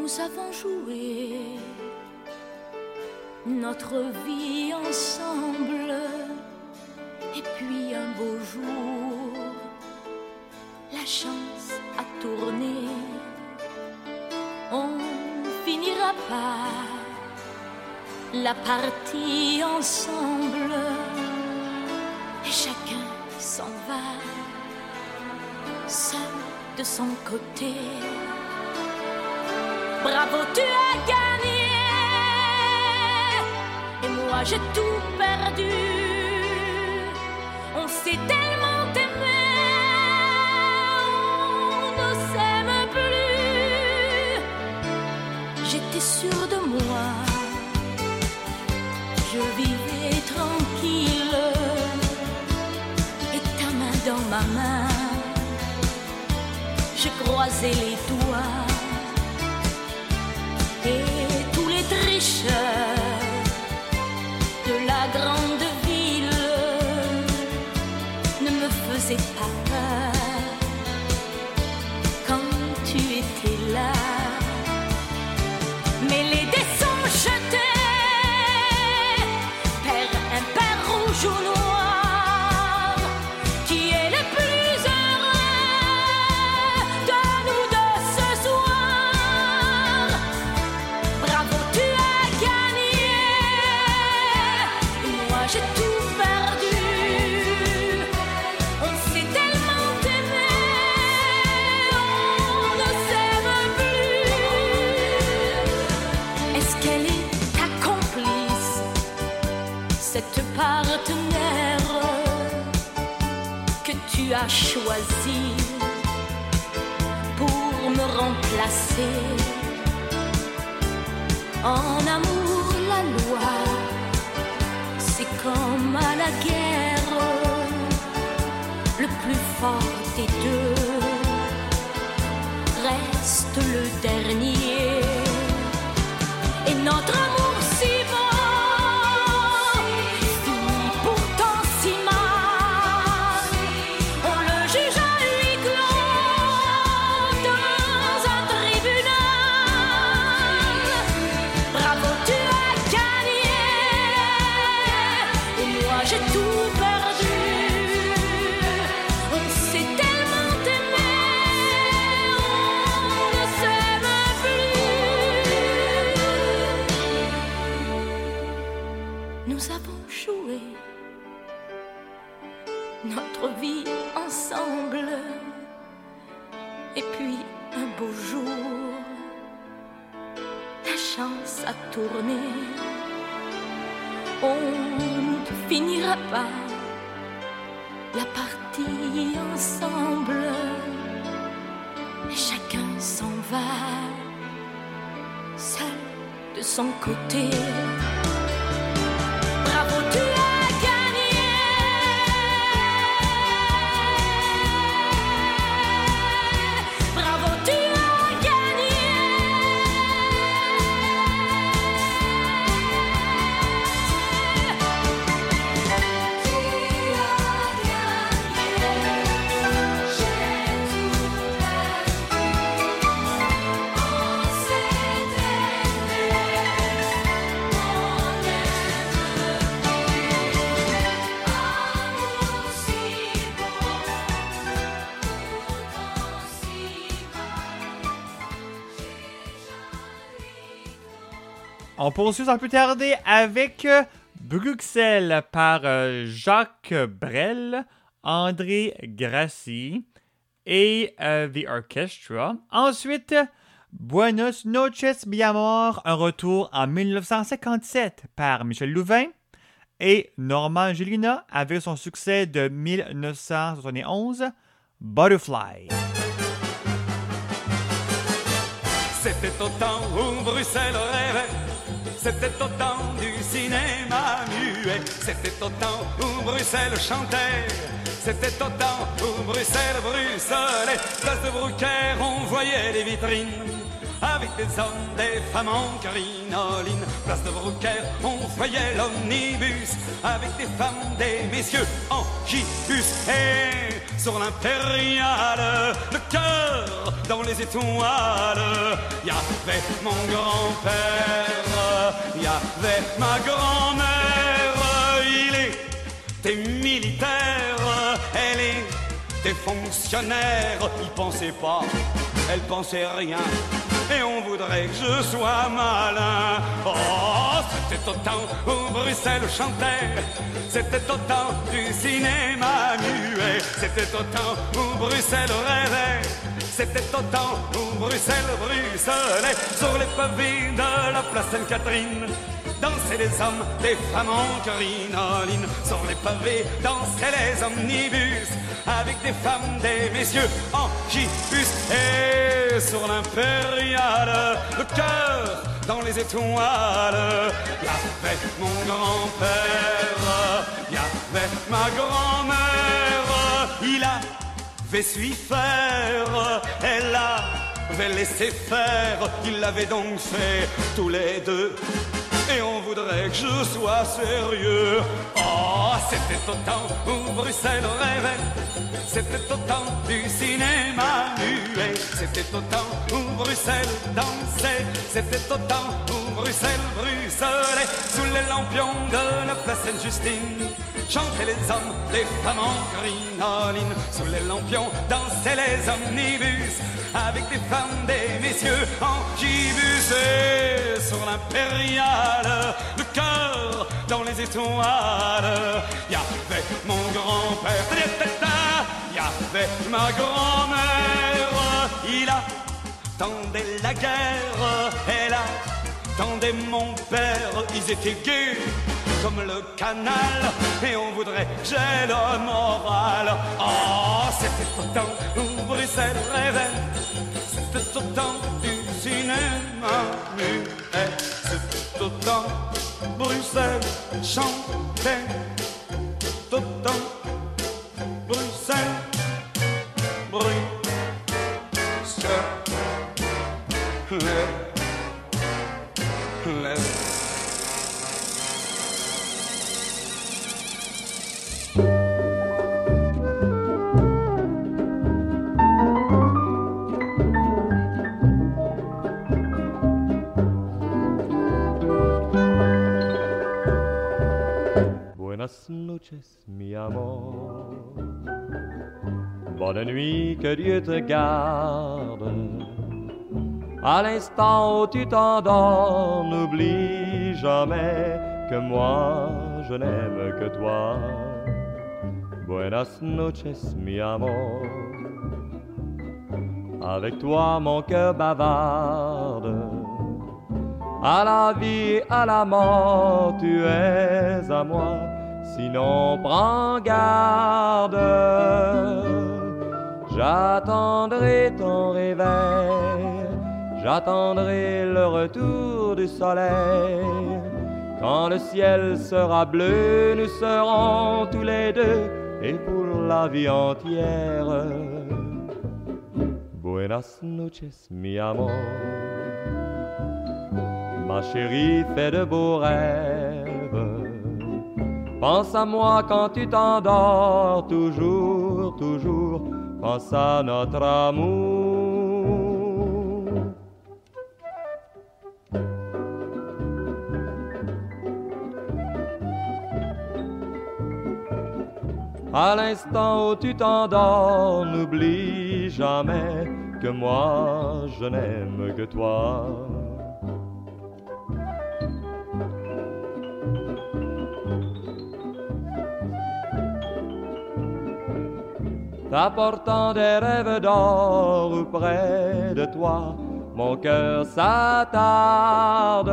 Nous avons joué notre vie ensemble. Et puis un beau jour, la chance a tourné. On finira par la partie ensemble. Et chacun s'en va, seul de son côté. Bravo, tu as gagné. Et moi j'ai tout perdu. On s'est tellement aimé. On ne s'aime plus. J'étais sûre de moi. Je vivais tranquille. Et ta main dans ma main. Je croisais les doigts choisi pour me remplacer? En amour, la loi, c'est comme à la guerre, le plus fort des deux reste le dernier. Et notre amour côté. On poursuit sans plus tarder avec euh, Bruxelles par euh, Jacques Brel, André Grassi et euh, The Orchestra. Ensuite, Buenos noches, mi amor, un retour en 1957 par Michel Louvain. Et Norman Gélina avec son succès de 1971, Butterfly. C'était au temps où Bruxelles rêvait, c'était au temps du cinéma muet, c'était au temps où Bruxelles chantait, c'était au temps où Bruxelles bruxelait, place de Brucaire on voyait les vitrines. Avec des hommes, des femmes en crinoline Place de Brucaire, on voyait l'omnibus. Avec des femmes, des messieurs en gibus. Et sur l'impériale, le cœur dans les étoiles. Y avait mon grand-père, y avait ma grand-mère. Il était militaire, elle était fonctionnaire. Il pensait pas, elle pensait rien. Et on voudrait que je sois malin. Oh, c'était au temps où Bruxelles chantait, c'était au temps du cinéma muet, c'était au temps où Bruxelles rêvait, c'était au temps où Bruxelles bruxelait sur les pavés de la place Sainte-Catherine. Dansaient les hommes, les femmes en crinoline Sur les pavés dansaient les omnibus Avec des femmes, des messieurs en gibus. Et sur l'impériale, le cœur dans les étoiles Y avait mon grand-père, y avait ma grand-mère avait su faire, elle avait laissé faire Ils l'avaient donc fait tous les deux. Et on voudrait que je sois sérieux. Oh, c'était au temps où Bruxelles rêvait, c'était au temps du cinéma muet, c'était au temps où Bruxelles dansait, c'était au temps où Bruxelles bruxelait sous les lampions de la place Sainte-Justine. Chantaient les hommes, les femmes en crinoline, sous les lampions dansaient les omnibus, avec des femmes, des messieurs en gibus et sur l'impériale, le cœur dans les étoiles. Y avait mon grand-père, y avait ma grand-mère, il attendait la guerre, elle attendait mon père, ils étaient gays comme le canal et on voudrait j'ai le moral. Oh, c'était au temps où Bruxelles rêvait, c'était au temps du cinéma muet, c'était au temps Bruxelles chantait, tout au temps Bruxelles bruxelait. Nuit, que Dieu te garde. À l'instant où tu t'endors, n'oublie jamais que moi, je n'aime que toi. Buenas noches, mi amor. Avec toi, mon cœur bavarde. À la vie, à la mort, tu es à moi. Sinon, prends garde. J'attendrai ton réveil. J'attendrai le retour du soleil. Quand le ciel sera bleu, nous serons tous les deux et pour la vie entière. Buenas noches, mi amor. Ma chérie, fais de beaux rêves. Pense à moi quand tu t'endors, toujours, toujours. Pense à notre amour. À l'instant où tu t'endors, n'oublie jamais que moi je n'aime que toi. T'apportant des rêves d'or près de toi, mon cœur s'attarde.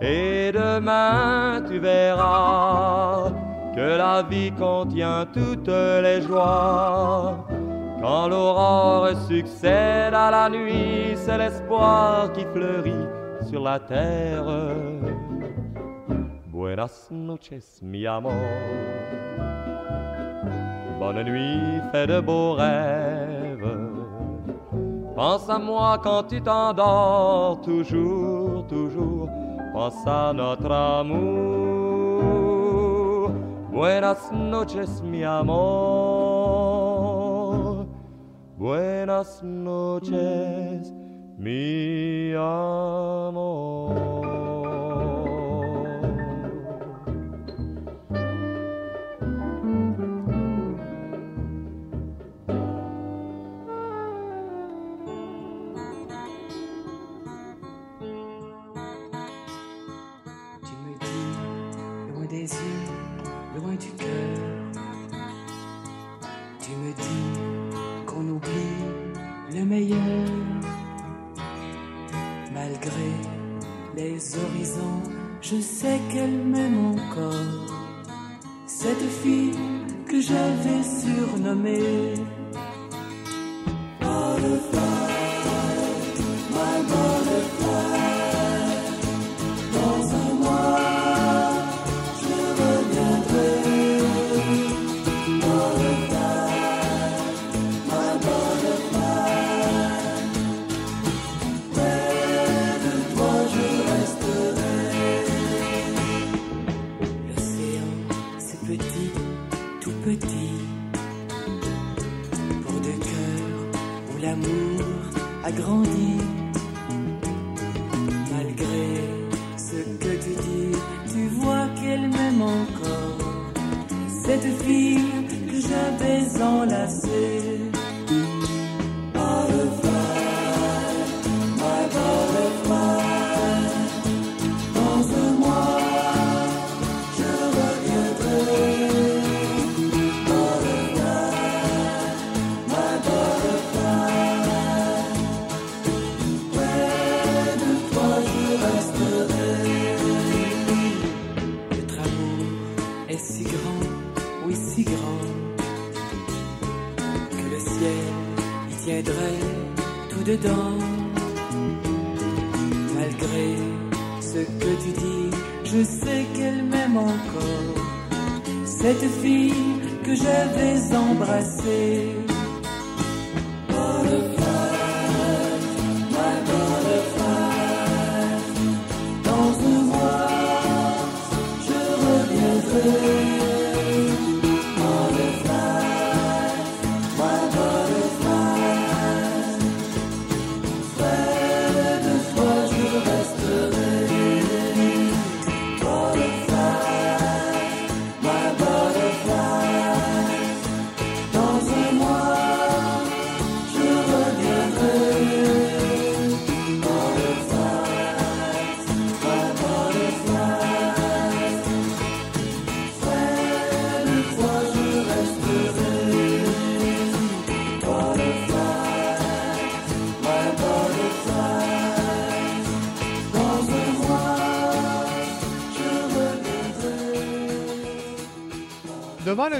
Et demain tu verras que la vie contient toutes les joies. Quand l'aurore succède à la nuit, c'est l'espoir qui fleurit sur la terre. Buenas noches, mi amor. Bonne nuit, fais de beaux rêves. Pense à moi quand tu t'endors, toujours, toujours. Pense à notre amour. Buenas noches, mi amor. Buenas noches, mi amor. Loin du cœur. Tu me dis qu'on oublie le meilleur. Malgré les horizons, je sais qu'elle m'aime encore. Cette fille que j'avais surnommée. My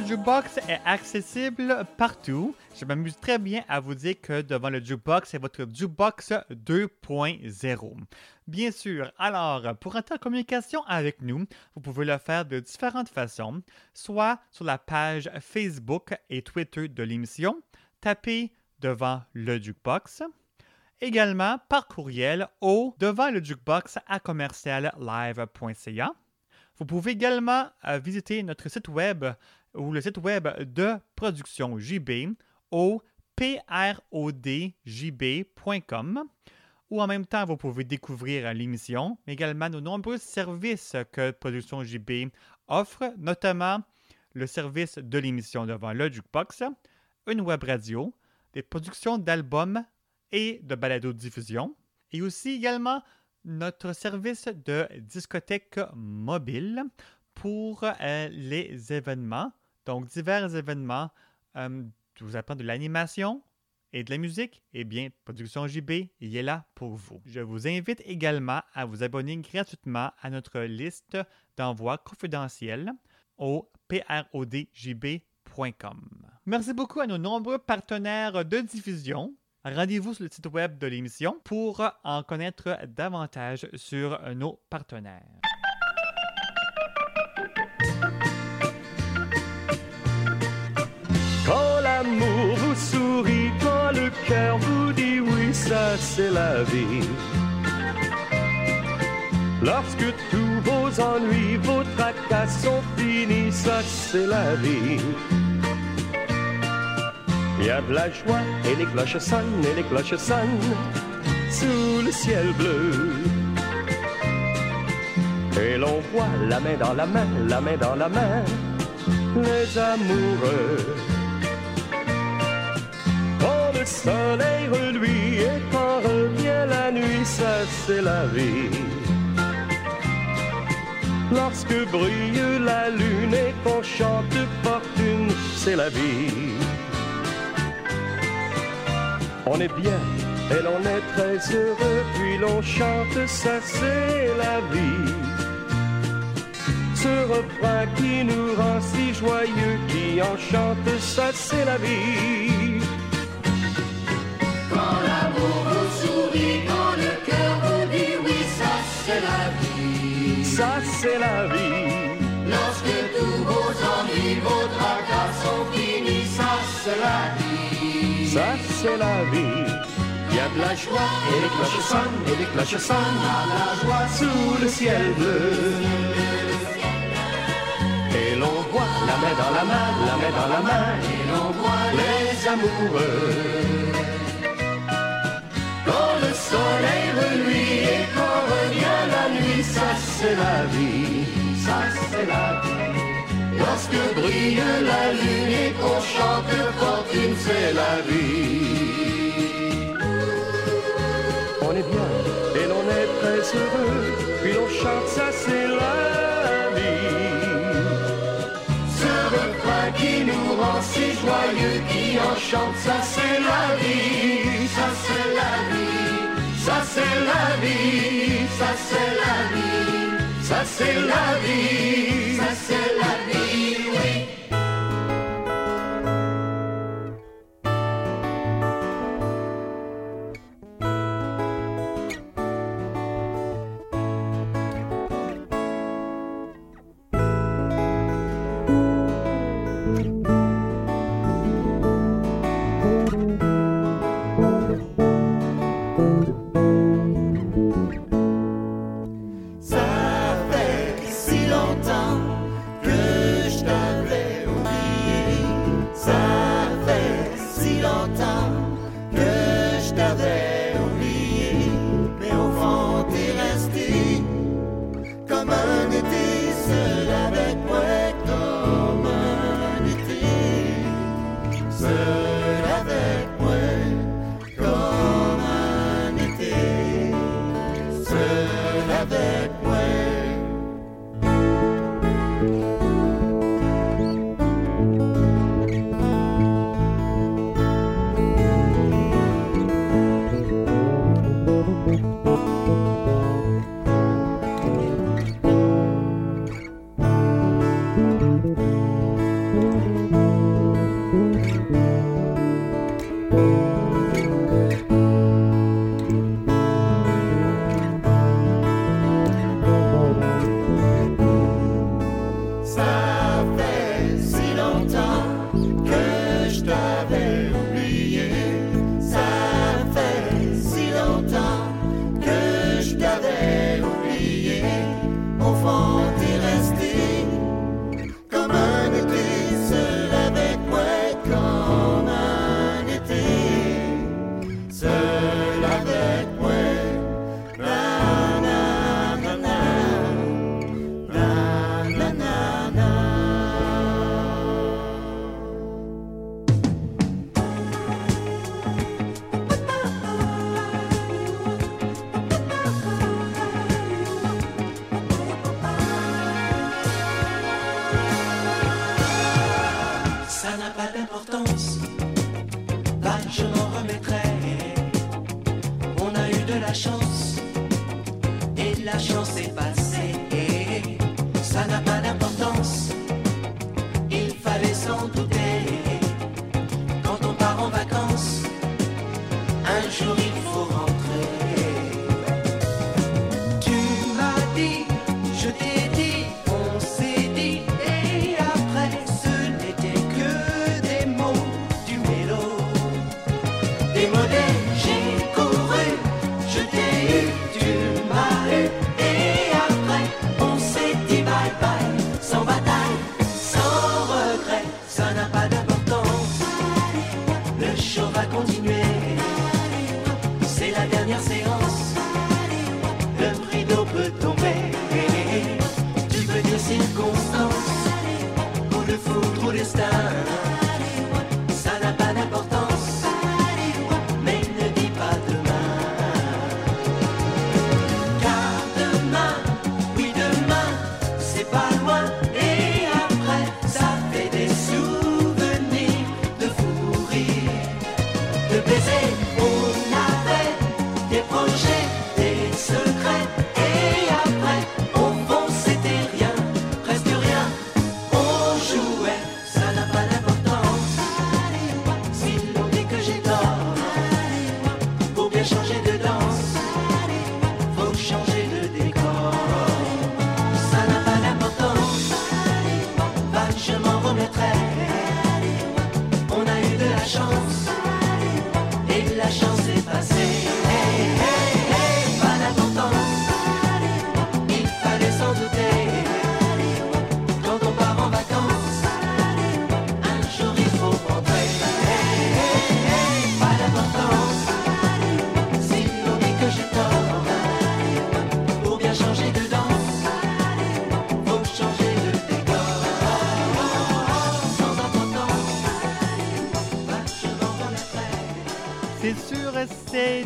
le jukebox est accessible partout. Je m'amuse très bien à vous dire que devant le jukebox, c'est votre jukebox 2.0. Bien sûr, alors, pour entrer en communication avec nous, vous pouvez le faire de différentes façons, soit sur la page Facebook et Twitter de l'émission, tapez devant le jukebox, également par courriel au devant le jukebox à commercial live.ca. Vous pouvez également euh, visiter notre site web ou le site web de Production JB au prodjb.com ou en même temps, vous pouvez découvrir l'émission, mais également nos nombreux services que Production JB offre, notamment le service de l'émission devant le Jukebox, une web radio, des productions d'albums et de balado-diffusion, et aussi également notre service de discothèque mobile pour euh, les événements, donc divers événements euh, vous apprendre de l'animation et de la musique, eh bien, Production JB, il est là pour vous. Je vous invite également à vous abonner gratuitement à notre liste d'envois confidentiels au prodjb.com. Merci beaucoup à nos nombreux partenaires de diffusion. Rendez-vous sur le site web de l'émission pour en connaître davantage sur nos partenaires. Cœur vous dit oui, ça c'est la vie. Lorsque tous vos ennuis, vos tracas sont finis, ça c'est la vie. Il y a de la joie et les cloches sonnent et les cloches sonnent sous le ciel bleu. Et l'on voit la main dans la main, la main dans la main, les amoureux. Le soleil reluit et quand revient la nuit, ça c'est la vie. Lorsque brille la lune et qu'on chante fortune, c'est la vie. On est bien et l'on est très heureux, puis l'on chante, ça c'est la vie. Ce refrain qui nous rend si joyeux, qui enchante, ça c'est la vie. Ça c'est la vie. Ça c'est la vie. Lorsque tous vos ennuis, vos tracas sont finis, ça c'est la vie. Ça c'est la vie. Il y a de la joie et les cloches sonnent et les cloches sonnent à la joie sous le ciel bleu. Et l'on voit la main dans la main, la main dans la main, et l'on voit les amoureux. Soleil reluit et quand revient la nuit, ça c'est la vie, ça c'est la vie. Lorsque brille la lune et qu'on chante fortune, c'est la vie. On est bien et l'on est très heureux, puis l'on chante, ça c'est la vie. Ce refrain qui nous rend si joyeux, qui enchante, ça c'est la vie, ça c'est la vie, ça c'est la vie, ça c'est la vie, ça c'est la vie, ça c'est la vie,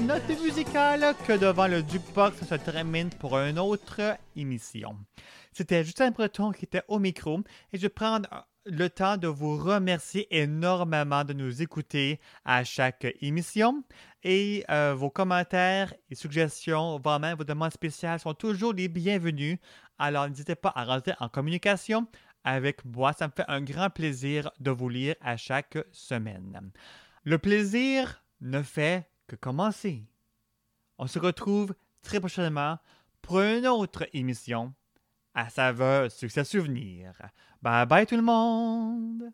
note musicale que devant le jukebox se termine pour une autre émission. C'était Justin Breton qui était au micro et je prends le temps de vous remercier énormément de nous écouter à chaque émission et euh, vos commentaires et suggestions, voire même vos demandes spéciales sont toujours les bienvenus. Alors n'hésitez pas à rentrer en communication avec moi. Ça me fait un grand plaisir de vous lire à chaque semaine. Le plaisir ne fait que commencer. On se retrouve très prochainement pour une autre émission à saveur succès souvenir. Bye bye tout le monde!